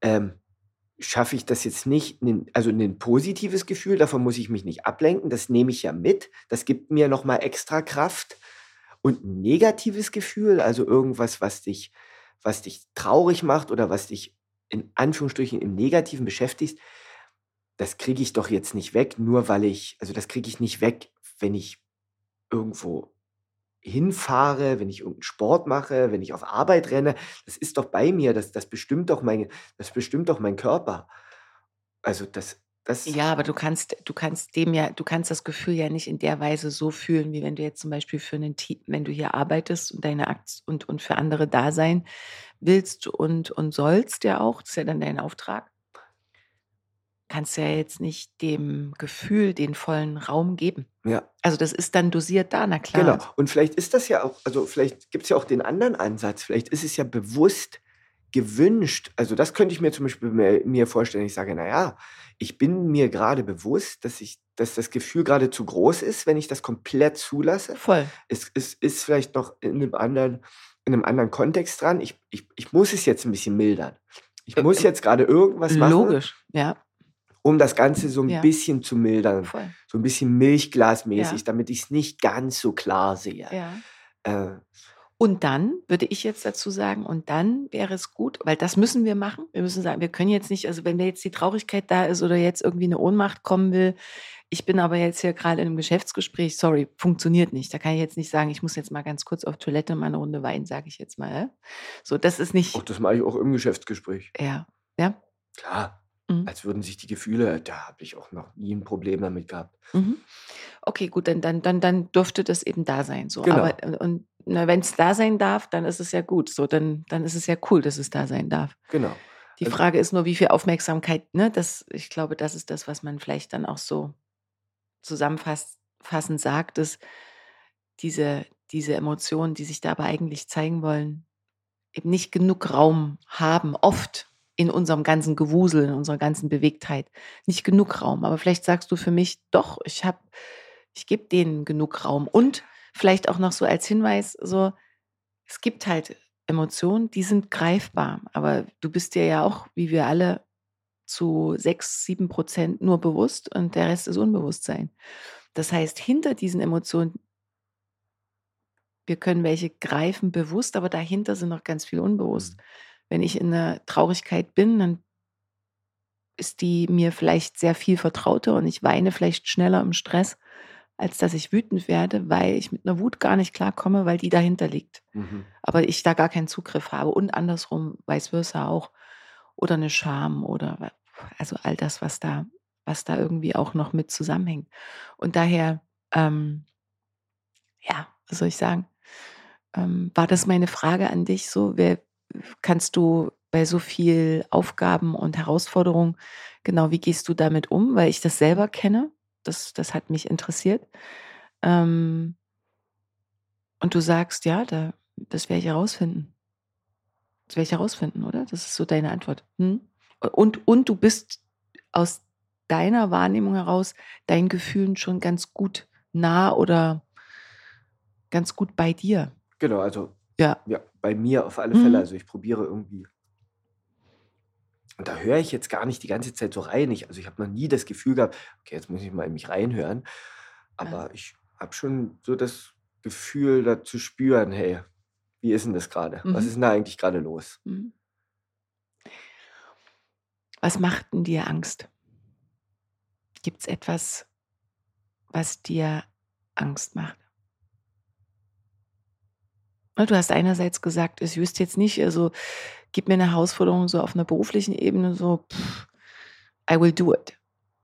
ähm, schaffe ich das jetzt nicht, also ein positives Gefühl, davon muss ich mich nicht ablenken, das nehme ich ja mit, das gibt mir nochmal extra Kraft. Und ein negatives Gefühl, also irgendwas, was dich, was dich traurig macht oder was dich in Anführungsstrichen im Negativen beschäftigt, das kriege ich doch jetzt nicht weg, nur weil ich, also das kriege ich nicht weg, wenn ich irgendwo hinfahre, wenn ich irgendeinen Sport mache, wenn ich auf Arbeit renne. Das ist doch bei mir, das, das bestimmt doch mein, das bestimmt doch mein Körper. Also das, das, Ja, aber du kannst, du kannst dem ja, du kannst das Gefühl ja nicht in der Weise so fühlen, wie wenn du jetzt zum Beispiel für einen Team, wenn du hier arbeitest und deine Akt und, und für andere da sein willst und, und sollst ja auch, das ist ja dann dein Auftrag, kannst ja jetzt nicht dem Gefühl den vollen Raum geben. ja. Also das ist dann dosiert da, na klar. Genau. Und vielleicht ist das ja auch, also vielleicht gibt es ja auch den anderen Ansatz. Vielleicht ist es ja bewusst gewünscht. Also das könnte ich mir zum Beispiel mir, vorstellen. Ich sage, naja, ich bin mir gerade bewusst, dass ich, dass das Gefühl gerade zu groß ist, wenn ich das komplett zulasse. Voll. Es, es ist vielleicht noch in einem anderen, in einem anderen Kontext dran. Ich, ich, ich muss es jetzt ein bisschen mildern. Ich Äh, muss äh, jetzt gerade irgendwas machen, Logisch, ja, um das Ganze so ein Ja. bisschen zu mildern. voll. So ein bisschen milchglasmäßig, Ja. damit ich es nicht ganz so klar sehe. Ja. Äh, Und dann würde ich jetzt dazu sagen, und dann wäre es gut, weil das müssen wir machen. Wir müssen sagen, wir können jetzt nicht, also wenn da jetzt die Traurigkeit da ist oder jetzt irgendwie eine Ohnmacht kommen will, ich bin aber jetzt hier gerade in einem Geschäftsgespräch, sorry, funktioniert nicht. Da kann ich jetzt nicht sagen, ich muss jetzt mal ganz kurz auf Toilette mal eine Runde Wein, sage ich jetzt mal. So, das ist nicht, auch das mache ich auch im Geschäftsgespräch. ja, ja. Klar. Mhm. Als würden sich die Gefühle, da habe ich auch noch nie ein Problem damit gehabt. Mhm. Okay, gut, dann, dann, dann, dann dürfte das eben da sein. So. Genau. Aber äh, und wenn es da sein darf, dann ist es ja gut. So, dann, dann ist es ja cool, dass es da sein darf. Genau. Die Also- Frage ist nur, wie viel Aufmerksamkeit, ne? Das, ich glaube, das ist das, was man vielleicht dann auch so zusammenfassend sagt, ist diese, diese Emotionen, die sich da aber eigentlich zeigen wollen, eben nicht genug Raum haben, oft in unserem ganzen Gewusel, in unserer ganzen Bewegtheit, nicht genug Raum. Aber vielleicht sagst du für mich, doch, ich habe, ich gebe denen genug Raum. Und vielleicht auch noch so als Hinweis, so, es gibt halt Emotionen, die sind greifbar. Aber du bist dir ja auch, wie wir alle, zu sechs, sieben Prozent nur bewusst und der Rest ist Unbewusstsein. Das heißt, hinter diesen Emotionen, wir können welche greifen bewusst, aber dahinter sind noch ganz viel unbewusst. Mhm. Wenn ich in der Traurigkeit bin, dann ist die mir vielleicht sehr viel vertrauter und ich weine vielleicht schneller im Stress, als dass ich wütend werde, weil ich mit einer Wut gar nicht klarkomme, weil die dahinter liegt Mhm. aber ich da gar keinen Zugriff habe und andersrum, vice versa auch. Oder eine Scham oder also all das, was da, was da irgendwie auch noch mit zusammenhängt. Und daher, ähm, ja, was soll ich sagen? Ähm, war das meine Frage an dich so? Wer, kannst du bei so viel Aufgaben und Herausforderungen, genau, wie gehst du damit um? Weil ich das selber kenne. Das, das hat mich interessiert. Ähm, und du sagst, ja, da, das werde ich herausfinden. Das werde ich herausfinden, oder? Das ist so deine Antwort. Hm? Und, und du bist aus deiner Wahrnehmung heraus deinen Gefühlen schon ganz gut nah oder ganz gut bei dir. Genau, also Ja. ja, bei mir auf alle Mhm. Fälle. Also ich probiere irgendwie Und da höre ich jetzt gar nicht die ganze Zeit so rein. Ich, also ich habe noch nie das Gefühl gehabt, okay, jetzt muss ich mal in mich reinhören. Aber ich habe schon so das Gefühl, da zu spüren, hey, wie ist denn das gerade? Was Mhm. ist denn da eigentlich gerade los? Mhm. Was macht denn dir Angst? Gibt es etwas, was dir Angst macht? Ne, Du hast einerseits gesagt, ich wüsste jetzt nicht, also gib mir eine Herausforderung so auf einer beruflichen Ebene, so pff, I will do it.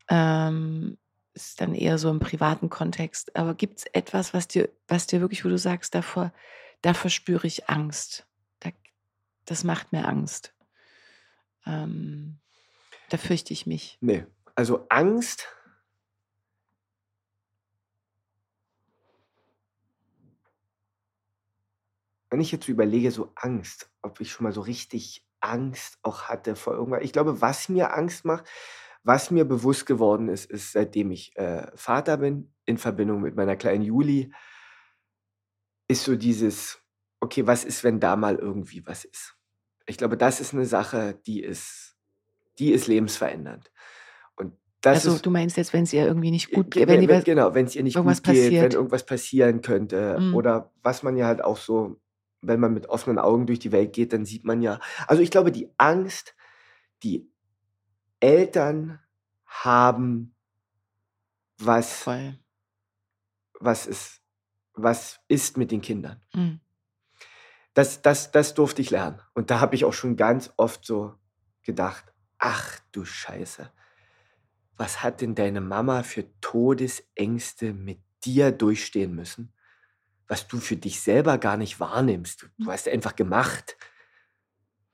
Ähm, ist dann eher so im privaten Kontext. Aber gibt es etwas, was dir, was dir wirklich, wo du sagst, davor, davor spüre ich Angst. Da, das macht mir Angst. Ähm, da fürchte ich mich. Nee. Also Angst. Wenn ich jetzt überlege, so Angst, ob ich schon mal so richtig Angst auch hatte vor irgendwas. Ich glaube, was mir Angst macht, was mir bewusst geworden ist, ist, seitdem ich äh, Vater bin, in Verbindung mit meiner kleinen Juli, ist so dieses, okay, was ist, wenn da mal irgendwie was ist? Ich glaube, das ist eine Sache, die ist, die ist lebensverändernd. Und das Also ist du meinst jetzt, wenn es ihr irgendwie nicht gut Ge- geht, wenn wenn, wenn, genau, wenn es ihr nicht irgendwas gut geht, wenn passiert. irgendwas passieren könnte Mm. oder was man ja halt auch so, wenn man mit offenen Augen durch die Welt geht, dann sieht man ja, also ich glaube, die Angst, die Eltern haben, was, voll. was, ist, was ist mit den Kindern. Mm. Das, das, das durfte ich lernen. Und da habe ich auch schon ganz oft so gedacht, ach du Scheiße, was hat denn deine Mama für Todesängste mit dir durchstehen müssen, was du für dich selber gar nicht wahrnimmst. Du, hast einfach gemacht.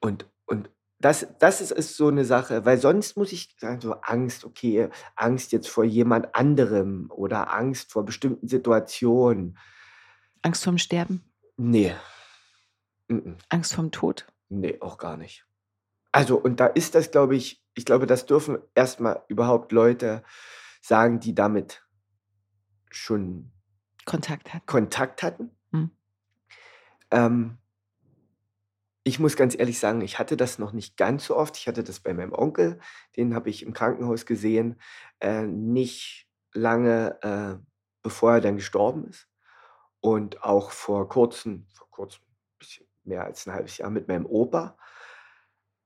Und, und das, das ist, ist so eine Sache, weil sonst muss ich sagen, so Angst, okay, Angst jetzt vor jemand anderem oder Angst vor bestimmten Situationen. Angst vorm Sterben, Nee. Mm-mm. Angst vorm Tod. Nee, auch gar nicht. Also, und da ist das, glaube ich, ich glaube, das dürfen erstmal überhaupt Leute sagen, die damit schon Kontakt hat. Kontakt hatten. Hm. Ähm, ich muss ganz ehrlich sagen, ich hatte das noch nicht ganz so oft. Ich hatte das bei meinem Onkel, den habe ich im Krankenhaus gesehen, äh, nicht lange äh, bevor er dann gestorben ist. Und auch vor kurzem, vor kurzem, ein bisschen mehr als ein halbes Jahr mit meinem Opa.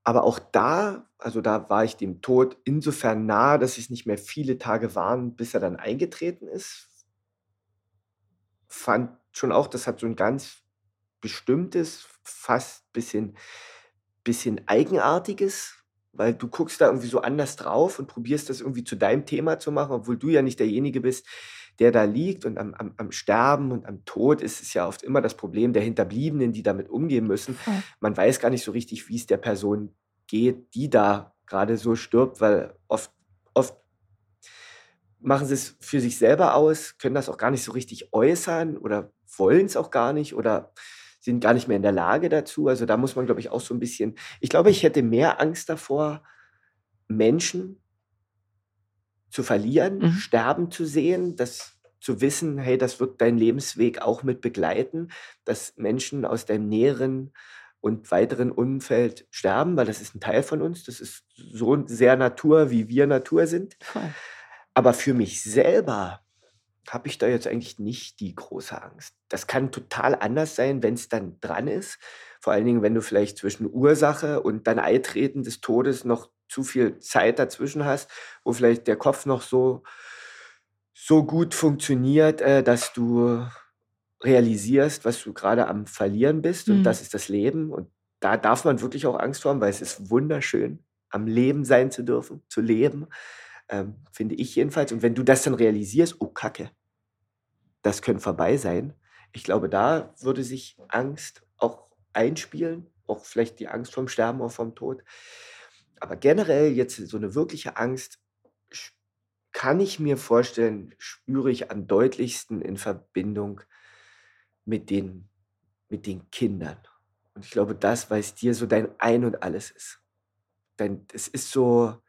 Aber auch da, also da war ich dem Tod insofern nahe, dass es nicht mehr viele Tage waren, bis er dann eingetreten ist. Fand schon auch, das hat so ein ganz bestimmtes, fast bisschen, bisschen eigenartiges, weil du guckst da irgendwie so anders drauf und probierst das irgendwie zu deinem Thema zu machen, obwohl du ja nicht derjenige bist, der da liegt und am, am, am Sterben und am Tod ist es ja oft immer das Problem der Hinterbliebenen, die damit umgehen müssen. Voll. Man weiß gar nicht so richtig, wie es der Person geht, die da gerade so stirbt, weil oft, oft machen sie es für sich selber aus, können das auch gar nicht so richtig äußern oder wollen es auch gar nicht oder sind gar nicht mehr in der Lage dazu. Also da muss man, glaube ich, auch so ein bisschen, ich glaube, ich hätte mehr Angst davor, Menschen zu verlieren, Mhm. sterben zu sehen, das zu wissen, hey, das wird dein Lebensweg auch mit begleiten, dass Menschen aus deinem näheren und weiteren Umfeld sterben, weil das ist ein Teil von uns, das ist so sehr Natur, wie wir Natur sind. Voll. Aber für mich selber habe ich da jetzt eigentlich nicht die große Angst. Das kann total anders sein, wenn es dann dran ist. Vor allen Dingen, wenn du vielleicht zwischen Ursache und dann Eintreten des Todes noch zu viel Zeit dazwischen hast, wo vielleicht der Kopf noch so, so gut funktioniert, äh, dass du realisierst, was du gerade am Verlieren bist. Und Mhm. das ist das Leben. Und da darf man wirklich auch Angst vor haben, weil es ist wunderschön, am Leben sein zu dürfen, zu leben. Ähm, finde ich jedenfalls. Und wenn du das dann realisierst, oh Kacke, das könnte vorbei sein. Ich glaube, da würde sich Angst auch einspielen, auch vielleicht die Angst vom Sterben oder vom Tod. Aber generell jetzt so eine wirkliche Angst kann ich mir vorstellen, spüre ich am deutlichsten in Verbindung mit den, mit den Kindern. Und ich glaube, das, weil es dir so dein Ein und alles ist. Dein, es ist so.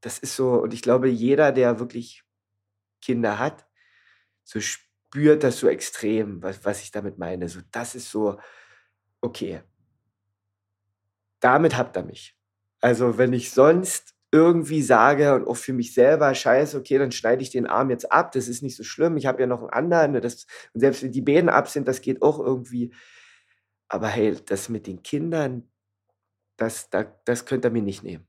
Das ist so, und ich glaube, jeder, der wirklich Kinder hat, so spürt das so extrem, was, was ich damit meine. So, das ist so, okay, damit habt ihr mich. Also wenn ich sonst irgendwie sage und auch für mich selber, scheiße, okay, dann schneide ich den Arm jetzt ab, das ist nicht so schlimm, ich habe ja noch einen anderen, ne, das, und selbst wenn die Beine ab sind, das geht auch irgendwie. Aber hey, das mit den Kindern, das, das, das könnt ihr mir nicht nehmen.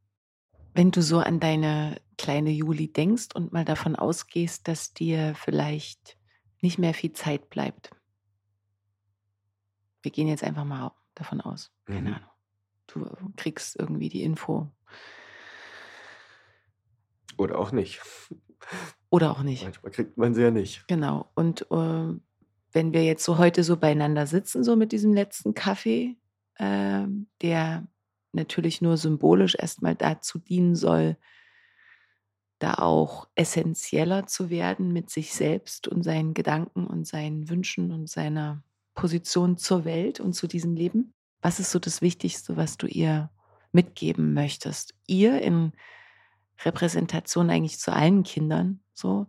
Wenn du so an deine kleine Juli denkst und mal davon ausgehst, dass dir vielleicht nicht mehr viel Zeit bleibt. Wir gehen jetzt einfach mal davon aus. Keine Mhm. Ahnung. Du kriegst irgendwie die Info Oder auch nicht. oder auch nicht. Manchmal kriegt man sie ja nicht. Genau. Und äh, wenn wir jetzt so heute so beieinander sitzen, so mit diesem letzten Kaffee, ähm, der natürlich nur symbolisch erstmal dazu dienen soll, da auch essentieller zu werden mit sich selbst und seinen Gedanken und seinen Wünschen und seiner Position zur Welt und zu diesem Leben. Was ist so das Wichtigste, was du ihr mitgeben möchtest? Ihr in Repräsentation eigentlich zu allen Kindern, so,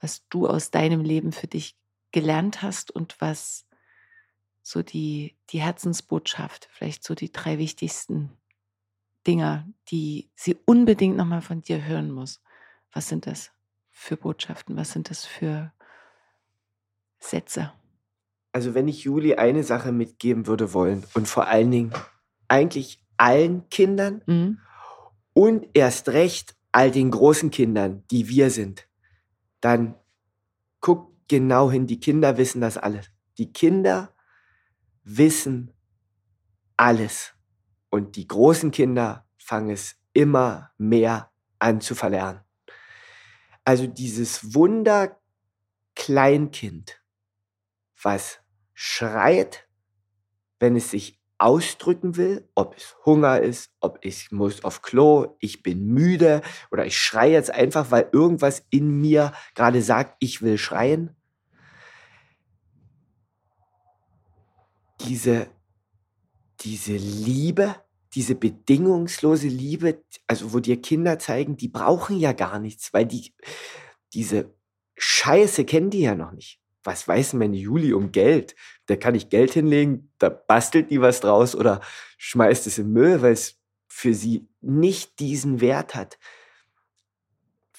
was du aus deinem Leben für dich gelernt hast und was so die, die Herzensbotschaft, vielleicht so die drei wichtigsten Dinger, die sie unbedingt nochmal von dir hören muss. Was sind das für Botschaften? Was sind das für Sätze? Also wenn ich Juli eine Sache mitgeben würde wollen und vor allen Dingen eigentlich allen Kindern Mhm. und erst recht all den großen Kindern, die wir sind, dann guck genau hin. Die Kinder wissen das alles. Die Kinder wissen alles. Und die großen Kinder fangen es immer mehr an zu verlernen. Also dieses Wunder Kleinkind, was schreit, wenn es sich ausdrücken will, ob es Hunger ist, ob ich muss auf Klo, ich bin müde oder ich schreie jetzt einfach, weil irgendwas in mir gerade sagt, ich will schreien. Diese, diese Liebe, diese bedingungslose Liebe, also wo dir Kinder zeigen, die brauchen ja gar nichts, weil die diese Scheiße kennen die ja noch nicht. Was weiß meine Juli um Geld? Da kann ich Geld hinlegen, da bastelt die was draus oder schmeißt es im Müll, weil es für sie nicht diesen Wert hat.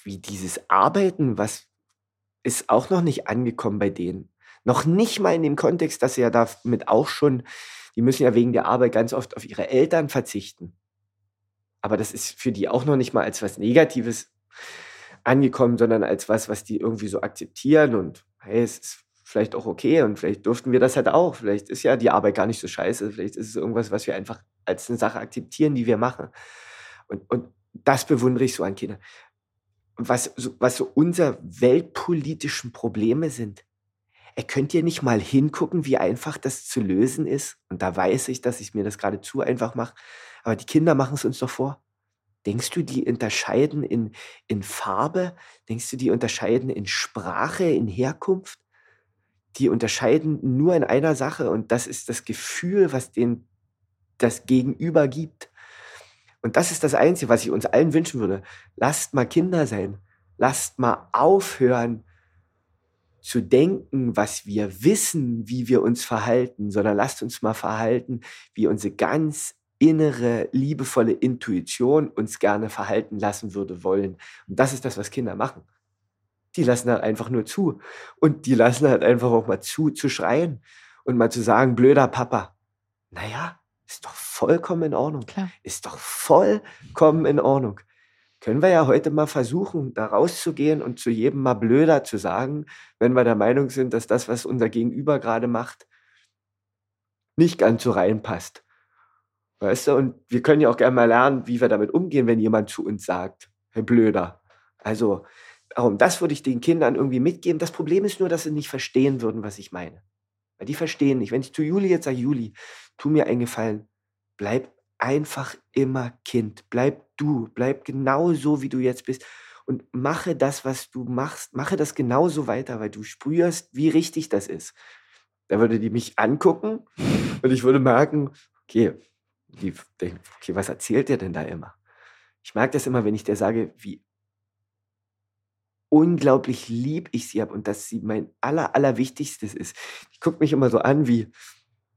Wie dieses Arbeiten, was ist auch noch nicht angekommen bei denen. Noch nicht mal in dem Kontext, dass sie ja damit auch schon, die müssen ja wegen der Arbeit ganz oft auf ihre Eltern verzichten. Aber das ist für die auch noch nicht mal als was Negatives angekommen, sondern als was, was die irgendwie so akzeptieren und hey, es ist vielleicht auch okay und vielleicht durften wir das halt auch. Vielleicht ist ja die Arbeit gar nicht so scheiße. Vielleicht ist es irgendwas, was wir einfach als eine Sache akzeptieren, die wir machen. Und, und das bewundere ich so an Kindern. Was, was so unsere weltpolitischen Probleme sind, er könnt ihr nicht mal hingucken, wie einfach das zu lösen ist. Und da weiß ich, dass ich mir das gerade zu einfach mache. Aber die Kinder machen es uns doch vor. Denkst du, die unterscheiden in, in Farbe? Denkst du, die unterscheiden in Sprache, in Herkunft? Die unterscheiden nur in einer Sache und das ist das Gefühl, was denen das Gegenüber gibt. Und das ist das Einzige, was ich uns allen wünschen würde. Lasst mal Kinder sein. Lasst mal aufhören zu denken, was wir wissen, wie wir uns verhalten, sondern lasst uns mal verhalten, wie unsere ganz innere, liebevolle Intuition uns gerne verhalten lassen würde wollen. Und das ist das, was Kinder machen. Die lassen halt einfach nur zu. Und die lassen halt einfach auch mal zu, zu schreien und mal zu sagen, blöder Papa. Naja, ist doch vollkommen in Ordnung. Klar. Ist doch vollkommen in Ordnung. Können wir ja heute mal versuchen, da rauszugehen und zu jedem mal blöder zu sagen, wenn wir der Meinung sind, dass das, was unser Gegenüber gerade macht, nicht ganz so reinpasst. Weißt du, und wir können ja auch gerne mal lernen, wie wir damit umgehen, wenn jemand zu uns sagt, Herr Blöder. Also, darum, das würde ich den Kindern irgendwie mitgeben. Das Problem ist nur, dass sie nicht verstehen würden, was ich meine. Weil die verstehen nicht. Wenn ich zu Juli jetzt sage, Juli, tu mir einen Gefallen, bleib einfach immer Kind. Bleib du, bleib genau so, wie du jetzt bist. Und mache das, was du machst, mache das genauso weiter, weil du spürst, wie richtig das ist. Da würde die mich angucken und ich würde merken, okay, die denkt, okay, was erzählt der denn da immer? Ich merke das immer, wenn ich der sage, wie unglaublich lieb ich sie habe und dass sie mein aller, allerwichtigstes ist. Die guckt mich immer so an wie,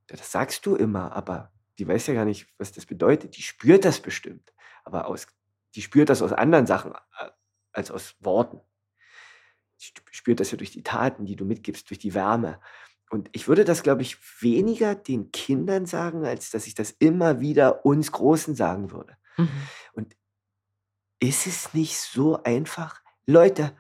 "Ja, das sagst du immer, aber die weiß ja gar nicht, was das bedeutet. Die spürt das bestimmt. Aber aus, die spürt das aus anderen Sachen äh, als aus Worten. Die spürt das ja durch die Taten, die du mitgibst, durch die Wärme. Und ich würde das, glaube ich, weniger den Kindern sagen, als dass ich das immer wieder uns Großen sagen würde. Mhm. Und ist es nicht so einfach? Leute,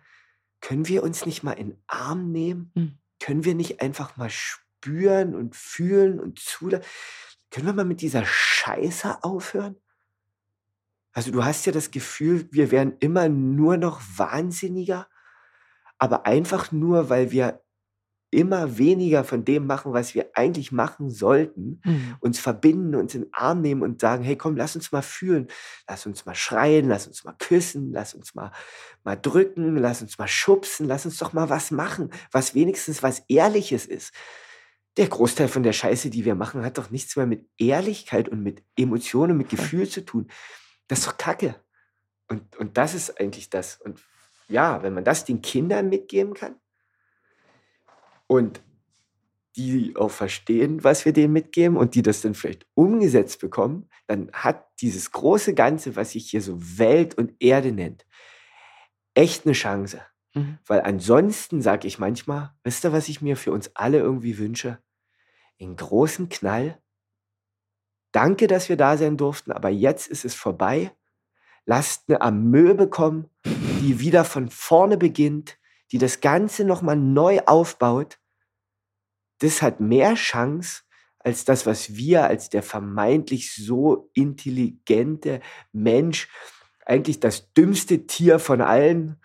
können wir uns nicht mal in den Arm nehmen? Mhm. Können wir nicht einfach mal spüren und fühlen und zulassen? Können wir mal mit dieser Scheiße aufhören? Also du hast ja das Gefühl, wir werden immer nur noch wahnsinniger, aber einfach nur, weil wir immer weniger von dem machen, was wir eigentlich machen sollten, mhm. uns verbinden, uns in den Arm nehmen und sagen, hey komm, lass uns mal fühlen, lass uns mal schreien, lass uns mal küssen, lass uns mal, mal drücken, lass uns mal schubsen, lass uns doch mal was machen, was wenigstens was Ehrliches ist. Der Großteil von der Scheiße, die wir machen, hat doch nichts mehr mit Ehrlichkeit und mit Emotionen, mit Gefühl zu tun. Das ist doch Kacke. Und, und das ist eigentlich das. Und ja, wenn man das den Kindern mitgeben kann, und die auch verstehen, was wir denen mitgeben und die das dann vielleicht umgesetzt bekommen, dann hat dieses große Ganze, was sich hier so Welt und Erde nennt, echt eine Chance. Mhm. Weil ansonsten sage ich manchmal, wisst ihr, was ich mir für uns alle irgendwie wünsche? In großen Knall. Danke, dass wir da sein durften, aber jetzt ist es vorbei. Lasst eine Amöbe kommen, die wieder von vorne beginnt, die das Ganze nochmal neu aufbaut, das hat mehr Chance als das, was wir als der vermeintlich so intelligente Mensch, eigentlich das dümmste Tier von allen,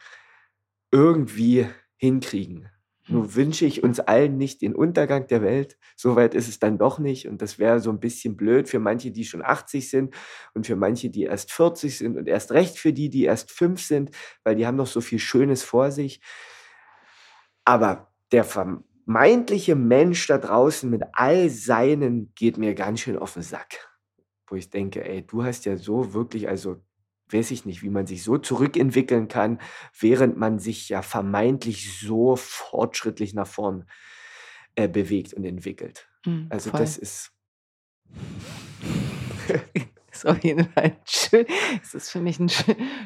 irgendwie hinkriegen. Nur wünsche ich uns allen nicht den Untergang der Welt. Soweit ist es dann doch nicht. Und das wäre so ein bisschen blöd für manche, die schon 80 sind und für manche, die erst 40 sind und erst recht für die, die erst 5 sind, weil die haben noch so viel Schönes vor sich. Aber der vermeintliche Mensch da draußen mit all seinen geht mir ganz schön auf den Sack. Wo ich denke, ey, du hast ja so wirklich, also weiß ich nicht, wie man sich so zurückentwickeln kann, während man sich ja vermeintlich so fortschrittlich nach vorn äh, bewegt und entwickelt. Mhm, also voll. das ist. ist auf jeden Fall schön. Es ist für mich ein,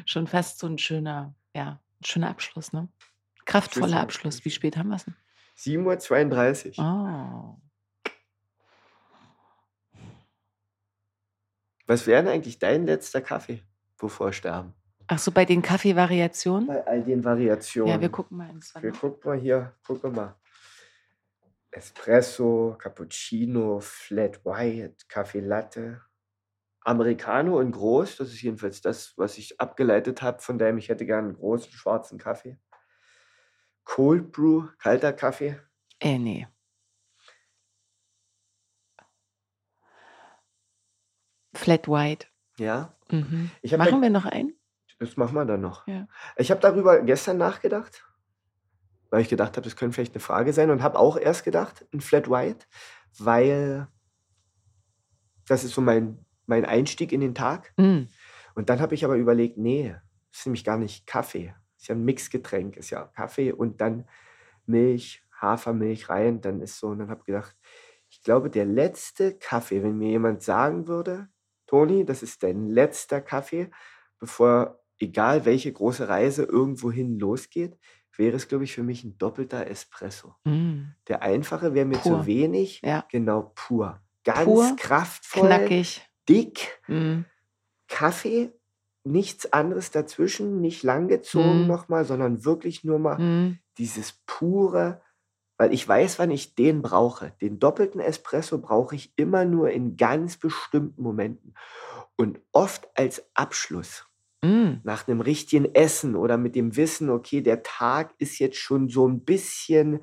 schon fast so ein schöner, ja, ein schöner Abschluss, ne? Kraftvoller Abschluss. Wie spät haben wir es denn? 7.32 Uhr. Oh. Was wäre denn eigentlich dein letzter Kaffee, bevor sterben? Ach so, bei den Kaffeevariationen? Bei all den Variationen. Ja, wir gucken mal ins Wir gucken mal hier, gucken mal. Espresso, Cappuccino, Flat White, Kaffee Latte, Americano und groß. Das ist jedenfalls das, was ich abgeleitet habe von dem. Ich hätte gerne einen großen schwarzen Kaffee. Cold Brew, kalter Kaffee? Äh, nee. Flat White. Ja. Mhm. machen wir noch einen? Das machen wir dann noch. Ja. Ich habe darüber gestern nachgedacht, weil ich gedacht habe, das könnte vielleicht eine Frage sein und habe auch erst gedacht, ein Flat White, weil das ist so mein, mein Einstieg in den Tag. Mhm. Und dann habe ich aber überlegt, nee, das ist nämlich gar nicht Kaffee. Ist ja ein Mixgetränk, ist ja Kaffee und dann Milch, Hafermilch rein, dann ist so. Und dann habe ich gedacht, ich glaube, der letzte Kaffee, wenn mir jemand sagen würde, Toni, das ist dein letzter Kaffee, bevor egal welche große Reise irgendwohin losgeht, wäre es, glaube ich, für mich ein doppelter Espresso. Mm. Der einfache wäre mir pur. zu wenig. Ja. Genau, pur. Ganz pur, kraftvoll. Knackig. Dick. Mm. Kaffee nichts anderes dazwischen, nicht langgezogen Mhm. nochmal, sondern wirklich nur mal Mhm. dieses pure, weil ich weiß, wann ich den brauche. Den doppelten Espresso brauche ich immer nur in ganz bestimmten Momenten und oft als Abschluss. Mhm. Nach einem richtigen Essen oder mit dem Wissen, okay, der Tag ist jetzt schon so ein bisschen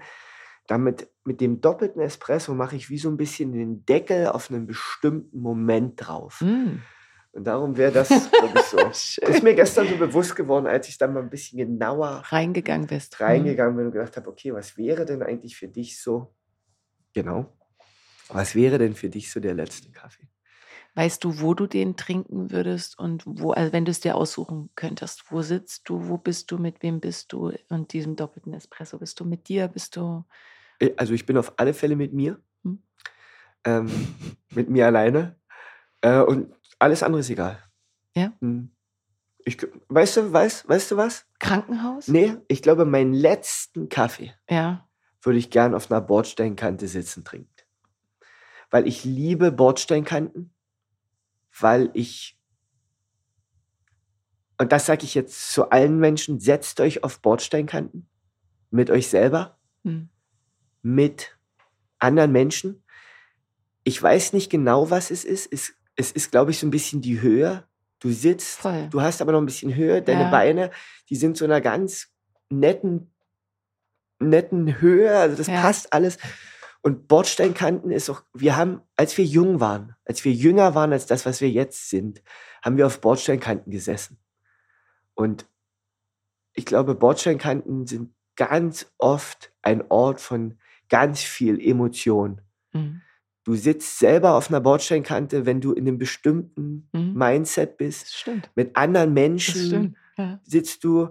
damit mit dem doppelten Espresso mache ich wie so ein bisschen den Deckel auf einen bestimmten Moment drauf. Mhm. Und darum wäre das, glaube ich, so. das ist mir gestern so bewusst geworden, als ich dann mal ein bisschen genauer reingegangen bist. Mhm. Reingegangen bin und gedacht habe, okay, was wäre denn eigentlich für dich so, genau, was wäre denn für dich so der letzte Kaffee? Weißt du, wo du den trinken würdest und wo, also wenn du es dir aussuchen könntest, wo sitzt du, wo bist du, mit wem bist du und diesem doppelten Espresso? Bist du mit dir, bist du? Äh, also ich bin auf alle Fälle mit mir, hm? ähm, mit mir alleine. Äh, und alles andere ist egal. Ja? Hm. Ich, weißt du, weißt, weißt du was? Krankenhaus? Nee, ich glaube, meinen letzten Kaffee Ja. würde ich gern auf einer Bordsteinkante sitzen trinken. Weil ich liebe Bordsteinkanten, weil ich, und das sage ich jetzt zu allen Menschen, setzt euch auf Bordsteinkanten mit euch selber, Hm. mit anderen Menschen. Ich weiß nicht genau, was es ist. Es, es ist, glaube ich, so ein bisschen die Höhe. Du sitzt, Voll. du hast aber noch ein bisschen Höhe. Deine Ja. Beine, die sind so einer ganz netten, netten Höhe. Also das Ja. passt alles. Und Bordsteinkanten ist auch, wir haben, als wir jung waren, als wir jünger waren als das, was wir jetzt sind, haben wir auf Bordsteinkanten gesessen. Und ich glaube, Bordsteinkanten sind ganz oft ein Ort von ganz viel Emotion. Hm. Du sitzt selber auf einer Bordsteinkante, wenn du in einem bestimmten Mhm. Mindset bist. Mit anderen Menschen. Ja. sitzt du.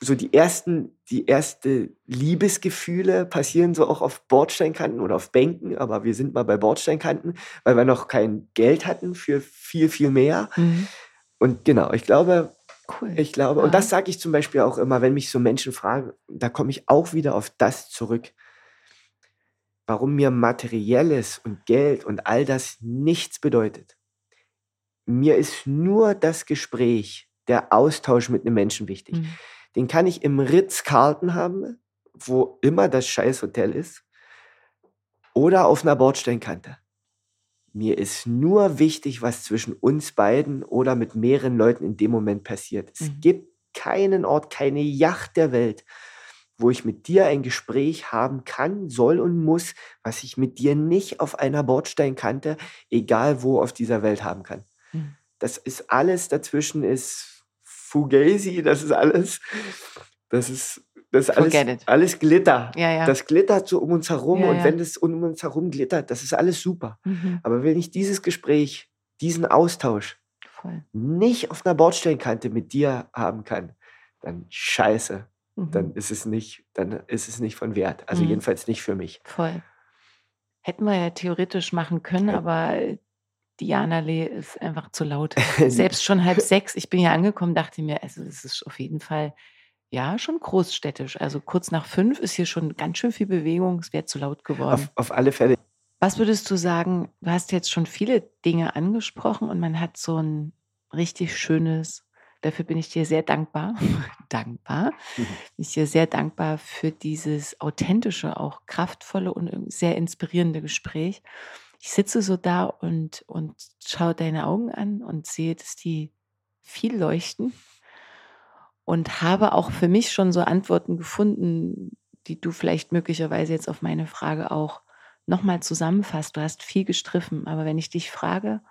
So die ersten, die erste Liebesgefühle passieren so auch auf Bordsteinkanten oder auf Bänken, aber wir sind mal bei Bordsteinkanten, weil wir noch kein Geld hatten für viel, viel mehr. Mhm. Und genau, ich glaube, Cool. ich glaube, und das sage ich zum Beispiel auch immer, wenn mich so Menschen fragen, da komme ich auch wieder auf das zurück, warum mir Materielles und Geld und all das nichts bedeutet. Mir ist nur das Gespräch, der Austausch mit einem Menschen wichtig. Mhm. Den kann ich im Ritz-Carlton haben, wo immer das Scheißhotel ist, oder auf einer Bordsteinkante. Mir ist nur wichtig, was zwischen uns beiden oder mit mehreren Leuten in dem Moment passiert. Es Mhm. gibt keinen Ort, keine Yacht der Welt, wo ich mit dir ein Gespräch haben kann, soll und muss, was ich mit dir nicht auf einer Bordsteinkante, egal wo auf dieser Welt haben kann. Mhm. Das ist alles dazwischen ist Fugazi, das ist alles, das ist, das ist alles, alles Glitter. Ja, ja. Das glittert so um uns herum Ja, und wenn es um uns herum glittert, das ist alles super. Mhm. Aber wenn ich dieses Gespräch, diesen Austausch Voll. nicht auf einer Bordsteinkante mit dir haben kann, dann scheiße, Mhm. dann ist es nicht, dann ist es nicht von Wert. Also Mhm. jedenfalls nicht für mich. Voll. Hätten wir ja theoretisch machen können, Ja. aber Diana Lee ist einfach zu laut. Selbst schon halb sechs, ich bin ja angekommen, dachte mir, also es ist auf jeden Fall, ja, schon großstädtisch. Also kurz nach fünf ist hier schon ganz schön viel Bewegung, es wäre zu laut geworden. Auf, auf alle Fälle. Was würdest du sagen, du hast jetzt schon viele Dinge angesprochen und man hat so ein richtig schönes, dafür bin ich dir sehr dankbar, dankbar, Mhm. bin ich dir sehr dankbar für dieses authentische, auch kraftvolle und sehr inspirierende Gespräch. Ich sitze so da und, und schaue deine Augen an und sehe, dass die viel leuchten und habe auch für mich schon so Antworten gefunden, die du vielleicht möglicherweise jetzt auf meine Frage auch nochmal zusammenfasst. Du hast viel gestriffen, aber wenn ich dich frage,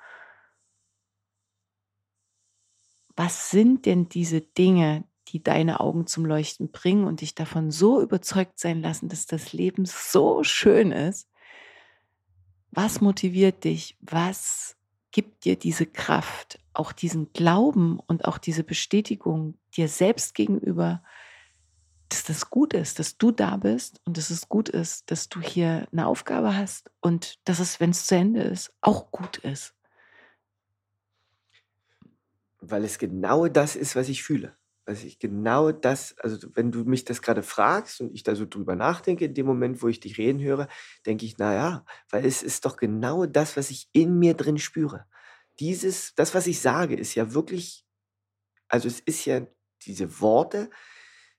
was sind denn diese Dinge, die deine Augen zum Leuchten bringen und dich davon so überzeugt sein lassen, dass das Leben so schön ist? Was motiviert dich? Was gibt dir diese Kraft, auch diesen Glauben und auch diese Bestätigung dir selbst gegenüber, dass das gut ist, dass du da bist und dass es gut ist, dass du hier eine Aufgabe hast und dass es, wenn es zu Ende ist, auch gut ist. Weil es genau das ist, was ich fühle. Weil ich genau das, also wenn du mich das gerade fragst und ich da so drüber nachdenke, in dem Moment, wo ich dich reden höre, denke ich, naja, weil es ist doch genau das, was ich in mir drin spüre. Dieses, das, was ich sage, ist ja wirklich, also es ist ja, diese Worte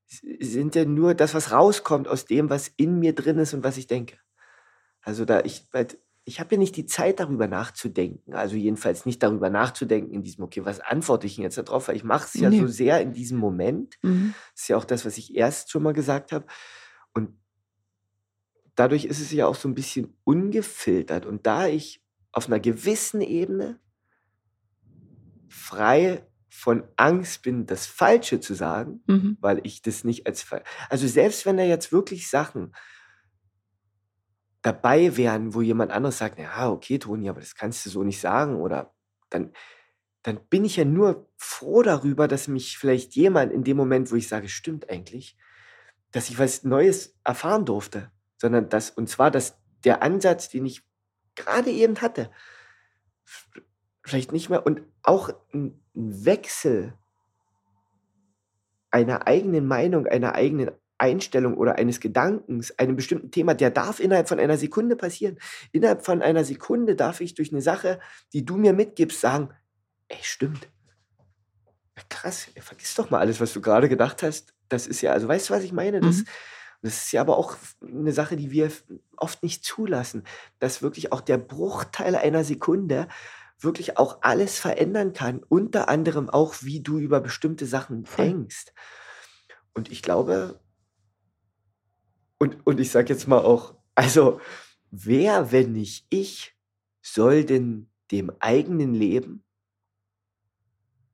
sind ja nur das, was rauskommt aus dem, was in mir drin ist und was ich denke. Also da ich, ich habe ja nicht die Zeit, darüber nachzudenken. Also jedenfalls nicht darüber nachzudenken in diesem, okay, was antworte ich denn jetzt darauf? Weil ich mache es ja Nee. so sehr in diesem Moment. Mhm. Das ist ja auch das, was ich erst schon mal gesagt habe. Und dadurch ist es ja auch so ein bisschen ungefiltert. Und da ich auf einer gewissen Ebene frei von Angst bin, das Falsche zu sagen, Mhm. weil ich das nicht als. Also selbst wenn da jetzt wirklich Sachen dabei wären, wo jemand anderes sagt, ja, okay, Toni, aber das kannst du so nicht sagen, oder dann, dann bin ich ja nur froh darüber, dass mich vielleicht jemand in dem Moment, wo ich sage, stimmt eigentlich, dass ich was Neues erfahren durfte, sondern das, und zwar, dass der Ansatz, den ich gerade eben hatte, vielleicht nicht mehr und auch ein Wechsel einer eigenen Meinung, einer eigenen Einstellung oder eines Gedankens, einem bestimmten Thema, der darf innerhalb von einer Sekunde passieren. Innerhalb von einer Sekunde darf ich durch eine Sache, die du mir mitgibst, sagen, ey, stimmt. Krass, ey, vergiss doch mal alles, was du gerade gedacht hast. Das ist ja, also weißt du, was ich meine? Das, mhm. das ist ja aber auch eine Sache, die wir oft nicht zulassen, dass wirklich auch der Bruchteil einer Sekunde wirklich auch alles verändern kann, unter anderem auch, wie du über bestimmte Sachen denkst. Und ich glaube, und, und ich sage jetzt mal auch, also wer, wenn nicht ich, soll denn dem eigenen Leben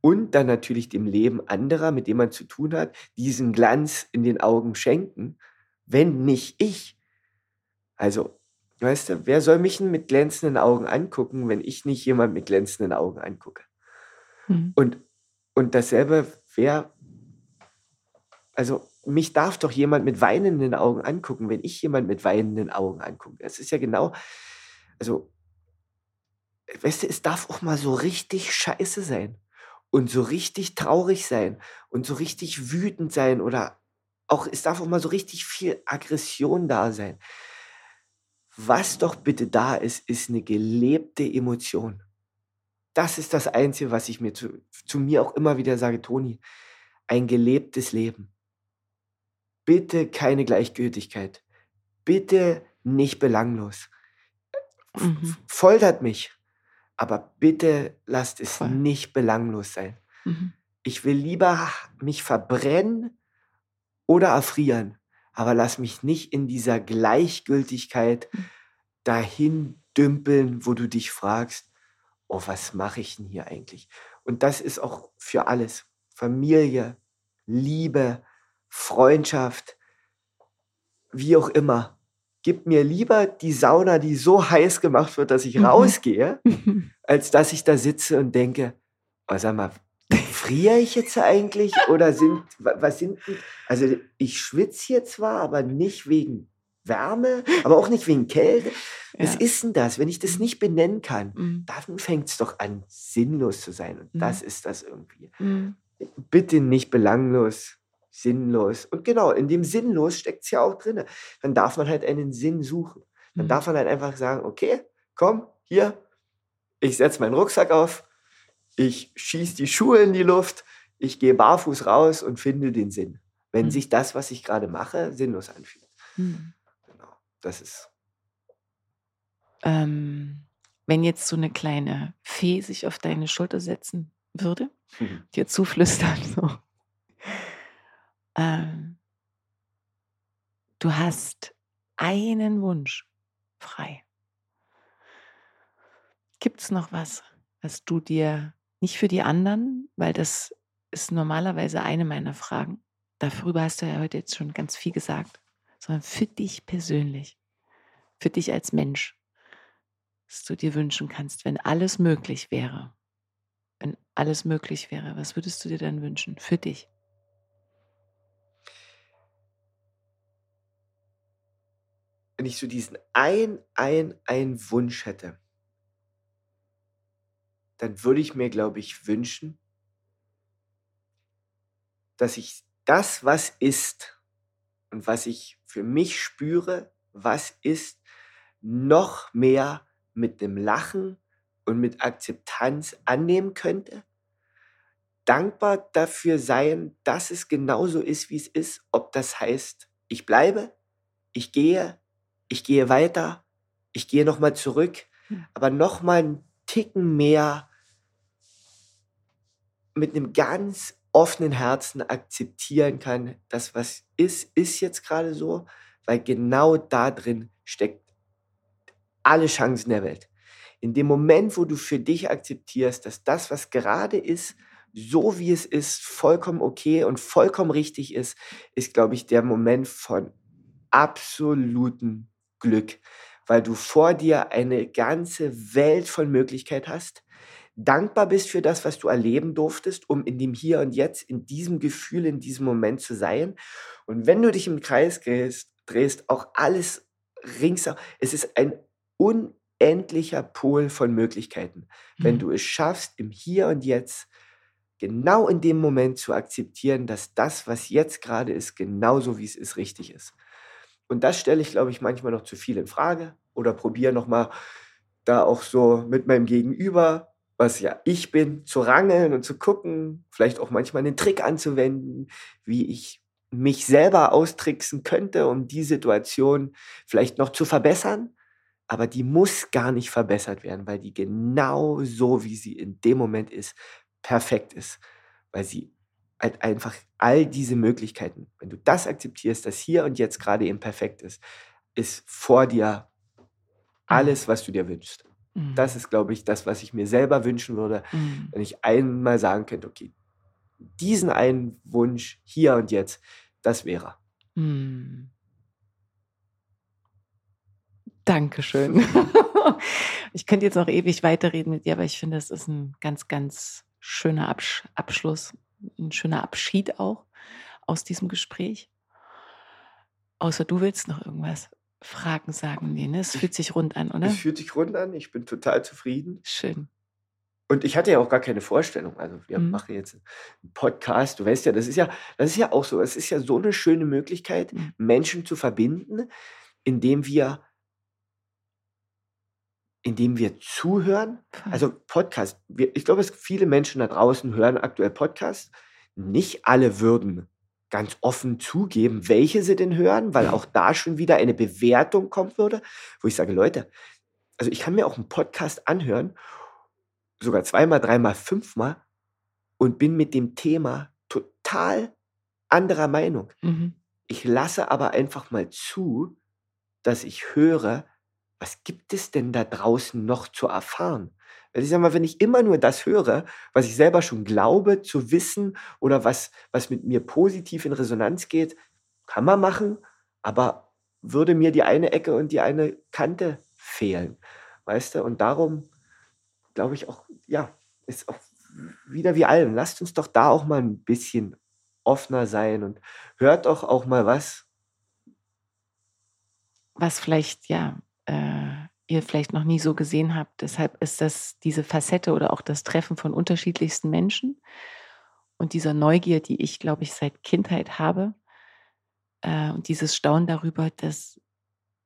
und dann natürlich dem Leben anderer, mit dem man zu tun hat, diesen Glanz in den Augen schenken, wenn nicht ich? Also, weißt du, wer soll mich denn mit glänzenden Augen angucken, wenn ich nicht jemand mit glänzenden Augen angucke? Mhm. Und, und dasselbe, wer, also mich darf doch jemand mit weinenden Augen angucken, wenn ich jemand mit weinenden Augen angucke. Das ist ja genau, also, weißt du, es darf auch mal so richtig scheiße sein und so richtig traurig sein und so richtig wütend sein oder auch, es darf auch mal so richtig viel Aggression da sein. Was doch bitte da ist, ist eine gelebte Emotion. Das ist das Einzige, was ich mir zu, zu mir auch immer wieder sage, Toni. Ein gelebtes Leben bitte keine Gleichgültigkeit. Bitte nicht belanglos. Mhm. Foltert mich, aber bitte lasst es Voll. nicht belanglos sein. Mhm. Ich will lieber mich verbrennen oder erfrieren, aber lass mich nicht in dieser Gleichgültigkeit mhm. dahin dümpeln, wo du dich fragst, oh, was mache ich denn hier eigentlich? Und das ist auch für alles. Familie, Liebe, Freundschaft, wie auch immer. Gib mir lieber die Sauna, die so heiß gemacht wird, dass ich mhm. rausgehe, als dass ich da sitze und denke, oh, sag mal, friere ich jetzt eigentlich oder sind, was sind, also ich schwitze hier zwar, aber nicht wegen Wärme, aber auch nicht wegen Kälte. Was ja. ist denn das? Wenn ich das nicht benennen kann, mhm. dann fängt es doch an, sinnlos zu sein. Und mhm. das ist das irgendwie. Mhm. Bitte nicht belanglos sinnlos. Und genau, in dem sinnlos steckt es ja auch drin. Dann darf man halt einen Sinn suchen. Dann mhm. darf man halt einfach sagen, okay, komm, hier, ich setze meinen Rucksack auf, ich schieße die Schuhe in die Luft, ich gehe barfuß raus und finde den Sinn. Wenn mhm. sich das, was ich gerade mache, sinnlos anfühlt. Mhm. Genau, das ist. Ähm, wenn jetzt so eine kleine Fee sich auf deine Schulter setzen würde, dir zuflüstern, so, ähm, du hast einen Wunsch frei. Gibt es noch was, was du dir nicht für die anderen, weil das ist normalerweise eine meiner Fragen. Darüber hast du ja heute jetzt schon ganz viel gesagt, sondern für dich persönlich, für dich als Mensch, was du dir wünschen kannst, wenn alles möglich wäre. Wenn alles möglich wäre, was würdest du dir dann wünschen für dich? Wenn ich so diesen ein, ein, ein Wunsch hätte, dann würde ich mir, glaube ich, wünschen, dass ich das, was ist und was ich für mich spüre, was ist, noch mehr mit dem Lachen und mit Akzeptanz annehmen könnte. Dankbar dafür sein, dass es genauso ist, wie es ist. Ob das heißt, ich bleibe, ich gehe, ich gehe weiter, ich gehe nochmal zurück, hm. aber nochmal einen Ticken mehr mit einem ganz offenen Herzen akzeptieren kann, das was ist, ist jetzt gerade so, weil genau da drin steckt alle Chancen der Welt. In dem Moment, wo du für dich akzeptierst, dass das, was gerade ist, so wie es ist, vollkommen okay und vollkommen richtig ist, ist, glaube ich, der Moment von absoluten Glück, weil du vor dir eine ganze Welt von Möglichkeit hast, dankbar bist für das, was du erleben durftest, um in dem Hier und Jetzt, in diesem Gefühl, in diesem Moment zu sein. Und wenn du dich im Kreis drehst, drehst auch alles ringsherum. Es ist ein unendlicher Pol von Möglichkeiten. Wenn Mhm. du es schaffst, im Hier und Jetzt genau in dem Moment zu akzeptieren, dass das, was jetzt gerade ist, genauso wie es ist, richtig ist. Und das stelle ich, glaube ich, manchmal noch zu viel in Frage oder probiere nochmal da auch so mit meinem Gegenüber, was ja ich bin, zu rangeln und zu gucken, vielleicht auch manchmal einen Trick anzuwenden, wie ich mich selber austricksen könnte, um die Situation vielleicht noch zu verbessern. Aber die muss gar nicht verbessert werden, weil die genau so, wie sie in dem Moment ist, perfekt ist. Weil sie halt einfach all diese Möglichkeiten, wenn du das akzeptierst, dass hier und jetzt gerade eben perfekt ist, ist vor dir alles, was du dir wünschst. Mhm. Das ist, glaube ich, das, was ich mir selber wünschen würde, Mhm. wenn ich einmal sagen könnte, okay, diesen einen Wunsch hier und jetzt, das wäre. Hm. Dankeschön. Ich könnte jetzt noch ewig weiterreden mit dir, aber ich finde, es ist ein ganz, ganz schöner Absch Abschluss, ein schöner Abschied auch aus diesem Gespräch. Außer du willst noch irgendwas fragen, sagen. Nee, ne? Es fühlt sich rund an, oder? Es fühlt sich rund an, ich bin total zufrieden. Schön. Und ich hatte ja auch gar keine Vorstellung. Also wir Mhm. machen jetzt einen Podcast. Du weißt ja, das ist ja, das ist ja auch so. Es ist ja so eine schöne Möglichkeit, Mhm. Menschen zu verbinden, indem wir, indem wir zuhören. Also Podcast. Wir, ich glaube, es viele Menschen da draußen hören aktuell Podcasts. Nicht alle würden ganz offen zugeben, welche sie denn hören, weil auch da schon wieder eine Bewertung kommen würde, wo ich sage, Leute, also ich kann mir auch einen Podcast anhören, sogar zweimal, dreimal, fünfmal und bin mit dem Thema total anderer Meinung. Mhm. Ich lasse aber einfach mal zu, dass ich höre, was gibt es denn da draußen noch zu erfahren? Ich sage mal, wenn ich immer nur das höre, was ich selber schon glaube zu wissen oder was, was mit mir positiv in Resonanz geht, kann man machen, aber würde mir die eine Ecke und die eine Kante fehlen. Weißt du? Und darum glaube ich auch, ja, ist auch wieder wie allen. Lasst uns doch da auch mal ein bisschen offener sein und hört doch auch mal was. was vielleicht, ja, äh, ihr vielleicht noch nie so gesehen habt. Deshalb ist das diese Facette oder auch das Treffen von unterschiedlichsten Menschen und dieser Neugier, die ich, glaube ich, seit Kindheit habe äh, und dieses Staunen darüber, dass,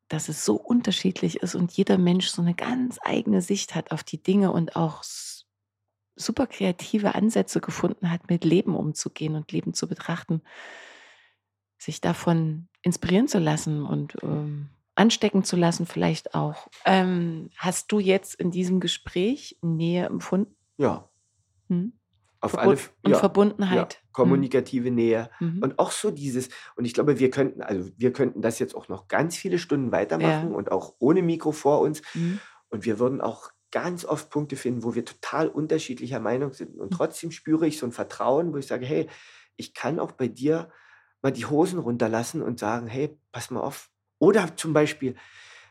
dass es so unterschiedlich ist und jeder Mensch so eine ganz eigene Sicht hat auf die Dinge und auch super kreative Ansätze gefunden hat, mit Leben umzugehen und Leben zu betrachten, sich davon inspirieren zu lassen und ähm, anstecken zu lassen, vielleicht auch. Ähm, hast du jetzt in diesem Gespräch Nähe empfunden? Ja, Hm? auf Verbund- alle F- und ja, Verbundenheit. Ja, kommunikative Nähe. Mhm. Und auch so dieses, und ich glaube, wir könnten, also wir könnten das jetzt auch noch ganz viele Stunden weitermachen Ja. und auch ohne Mikro vor uns. Mhm. Und wir würden auch ganz oft Punkte finden, wo wir total unterschiedlicher Meinung sind. Und Mhm. trotzdem spüre ich so ein Vertrauen, wo ich sage, hey, ich kann auch bei dir mal die Hosen runterlassen und sagen, hey, pass mal auf. Oder zum Beispiel,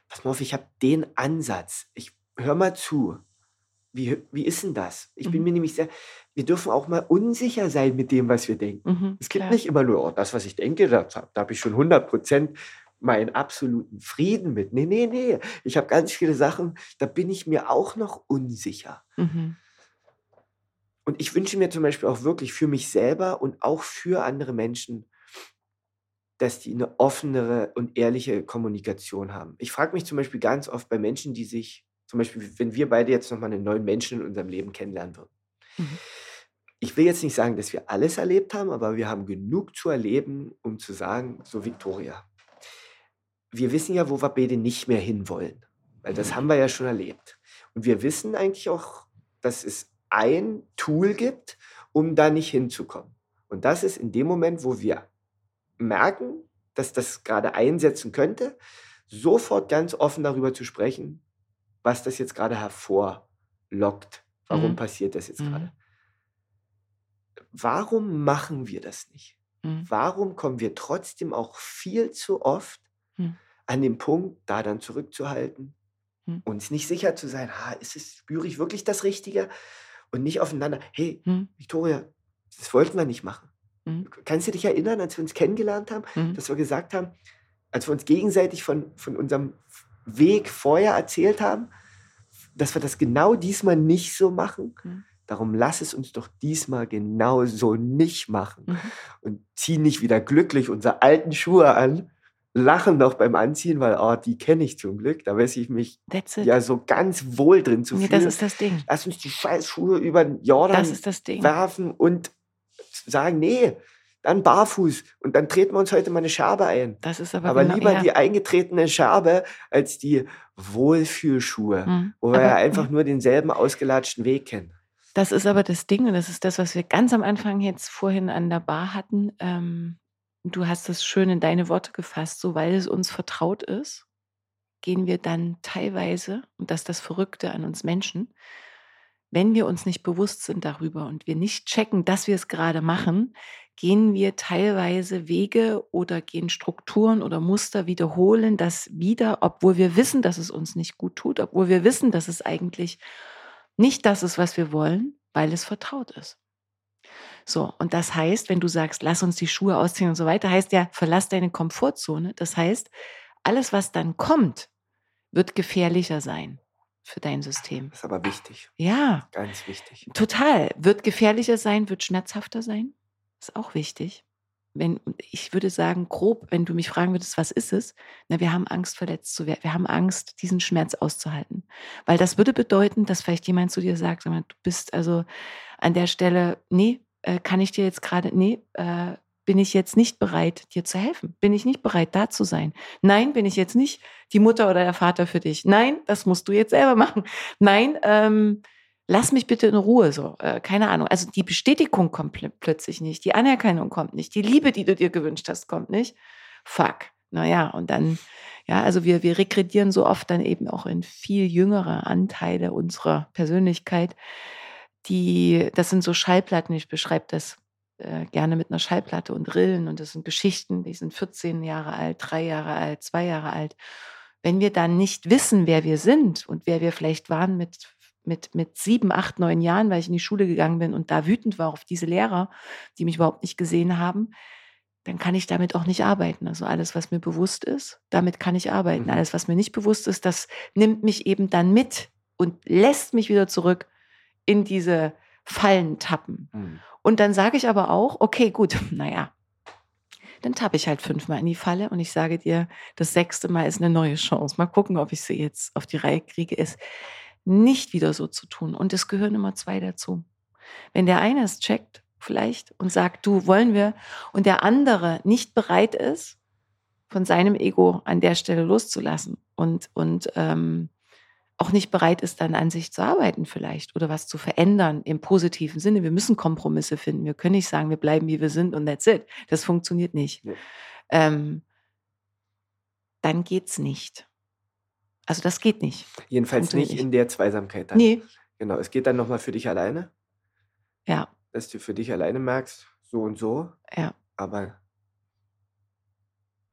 pass mal auf, ich habe den Ansatz. Ich hör mal zu. Wie, wie ist denn das? Ich bin Mhm. mir nämlich sehr, wir dürfen auch mal unsicher sein mit dem, was wir denken. Mhm, Es gibt klar. nicht immer nur, oh, das, was ich denke, da, da habe ich schon 100 Prozent meinen absoluten Frieden mit. Nee, nee, nee. Ich habe ganz viele Sachen, da bin ich mir auch noch unsicher. Mhm. Und ich wünsche mir zum Beispiel auch wirklich für mich selber und auch für andere Menschen, dass die eine offenere und ehrliche Kommunikation haben. Ich frage mich zum Beispiel ganz oft bei Menschen, die sich, zum Beispiel, wenn wir beide jetzt nochmal einen neuen Menschen in unserem Leben kennenlernen würden. Mhm. Ich will jetzt nicht sagen, dass wir alles erlebt haben, aber wir haben genug zu erleben, um zu sagen, so Victoria, wir wissen ja, wo wir beide nicht mehr hinwollen. Weil das haben wir ja schon erlebt. Und wir wissen eigentlich auch, dass es ein Tool gibt, um da nicht hinzukommen. Und das ist in dem Moment, wo wir merken, dass das gerade einsetzen könnte, sofort ganz offen darüber zu sprechen, was das jetzt gerade hervorlockt. Warum Mhm. passiert das jetzt Mhm. gerade? Warum machen wir das nicht? Mhm. Warum kommen wir trotzdem auch viel zu oft Mhm. an den Punkt, da dann zurückzuhalten, Mhm. uns nicht sicher zu sein, ha, ist es, spüre ich wirklich das Richtige? Und nicht aufeinander, hey, Mhm. Victoria, das wollten wir nicht machen. Mhm. Kannst du dich erinnern, als wir uns kennengelernt haben, Mhm. dass wir gesagt haben, als wir uns gegenseitig von, von unserem Weg vorher erzählt haben, dass wir das genau diesmal nicht so machen. Mhm. Darum lass es uns doch diesmal genau so nicht machen. Mhm. Und zieh nicht wieder glücklich unsere alten Schuhe an, lachen noch beim Anziehen, weil, oh, die kenne ich zum Glück. Da weiß ich mich ja so ganz wohl drin zu nee, fühlen. das ist das Ding. lass uns die scheiß Schuhe über den Jordan Das ist das Ding. werfen und sagen, nee, dann barfuß. Und dann treten wir uns heute mal eine Scherbe ein. Das ist aber, Aber genau, lieber ja. die eingetretene Scherbe als die Wohlfühlschuhe, Mhm. wo wir Aber- ja einfach nur denselben ausgelatschten Weg kennen. Das ist aber das Ding und das ist das, was wir ganz am Anfang jetzt vorhin an der Bar hatten. Ähm, du hast es schön in deine Worte gefasst, so weil es uns vertraut ist, gehen wir dann teilweise, und das ist das Verrückte an uns Menschen, wenn wir uns nicht bewusst sind darüber und wir nicht checken, dass wir es gerade machen, gehen wir teilweise Wege oder gehen Strukturen oder Muster wiederholen das wieder, obwohl wir wissen, dass es uns nicht gut tut, obwohl wir wissen, dass es eigentlich nicht das ist, was wir wollen, weil es vertraut ist. So, und das heißt, wenn du sagst, lass uns die Schuhe ausziehen und so weiter, heißt ja, verlass deine Komfortzone. Das heißt, alles, was dann kommt, wird gefährlicher sein für dein System. Das ist aber wichtig, Ja, ganz wichtig. total. Wird gefährlicher sein, wird schmerzhafter sein. Ist auch wichtig. Wenn, ich würde sagen, grob, wenn du mich fragen würdest, was ist es? Na, wir haben Angst, verletzt zu werden. Wir haben Angst, diesen Schmerz auszuhalten. Weil das würde bedeuten, dass vielleicht jemand zu dir sagt, du bist also an der Stelle, nee, äh, kann ich dir jetzt gerade, nee, äh, bin ich jetzt nicht bereit, dir zu helfen? Bin ich nicht bereit, da zu sein? Nein, bin ich jetzt nicht die Mutter oder der Vater für dich? Nein, das musst du jetzt selber machen. Nein, ähm, lass mich bitte in Ruhe, so, äh, keine Ahnung. Also die Bestätigung kommt pl plötzlich nicht, die Anerkennung kommt nicht, die Liebe, die du dir gewünscht hast, kommt nicht. Fuck. Naja, und dann, ja, also wir, wir regredieren so oft dann eben auch in viel jüngere Anteile unserer Persönlichkeit, die, das sind so Schallplatten, ich beschreibe das äh, gerne mit einer Schallplatte und Rillen und das sind Geschichten, die sind 14 Jahre alt, drei Jahre alt, zwei Jahre alt. Wenn wir dann nicht wissen, wer wir sind und wer wir vielleicht waren mit, mit, mit sieben, acht, neun Jahren, weil ich in die Schule gegangen bin und da wütend war auf diese Lehrer, die mich überhaupt nicht gesehen haben, dann kann ich damit auch nicht arbeiten. Also alles, was mir bewusst ist, damit kann ich arbeiten. Mhm. Alles, was mir nicht bewusst ist, das nimmt mich eben dann mit und lässt mich wieder zurück in diese Fallen tappen. Hm. Und dann sage ich aber auch, okay, gut, naja, dann tappe ich halt fünfmal in die Falle und ich sage dir, das sechste Mal ist eine neue Chance. Mal gucken, ob ich sie jetzt auf die Reihe kriege, es nicht wieder so zu tun. Und es gehören immer zwei dazu. Wenn der eine es checkt, vielleicht, und sagt, du, wollen wir, und der andere nicht bereit ist, von seinem Ego an der Stelle loszulassen und, und ähm, auch nicht bereit ist, dann an sich zu arbeiten vielleicht oder was zu verändern im positiven Sinne. Wir müssen Kompromisse finden. Wir können nicht sagen, wir bleiben, wie wir sind und that's it. Das funktioniert nicht. Nee. Ähm, dann geht's nicht. Also das geht nicht. Jedenfalls nicht. in der Zweisamkeit dann. Nee, Genau, es geht dann nochmal für dich alleine, ja, dass du für dich alleine merkst, so und so, ja, aber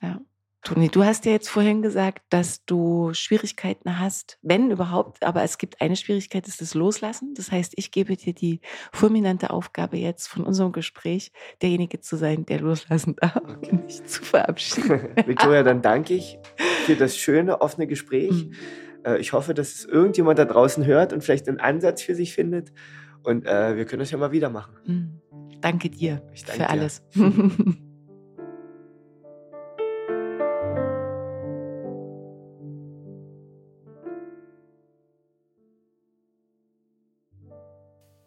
ja. Toni, du hast ja jetzt vorhin gesagt, dass du Schwierigkeiten hast, wenn überhaupt, aber es gibt eine Schwierigkeit, das ist das Loslassen. Das heißt, ich gebe dir die fulminante Aufgabe jetzt von unserem Gespräch, derjenige zu sein, der loslassen darf, mich zu verabschieden. Victoria, dann danke ich für das schöne, offene Gespräch. Mhm. Äh, Ich hoffe, dass es irgendjemand da draußen hört und vielleicht einen Ansatz für sich findet. Und äh, wir können das ja mal wieder machen. Mhm. Danke dir Ich danke für dir.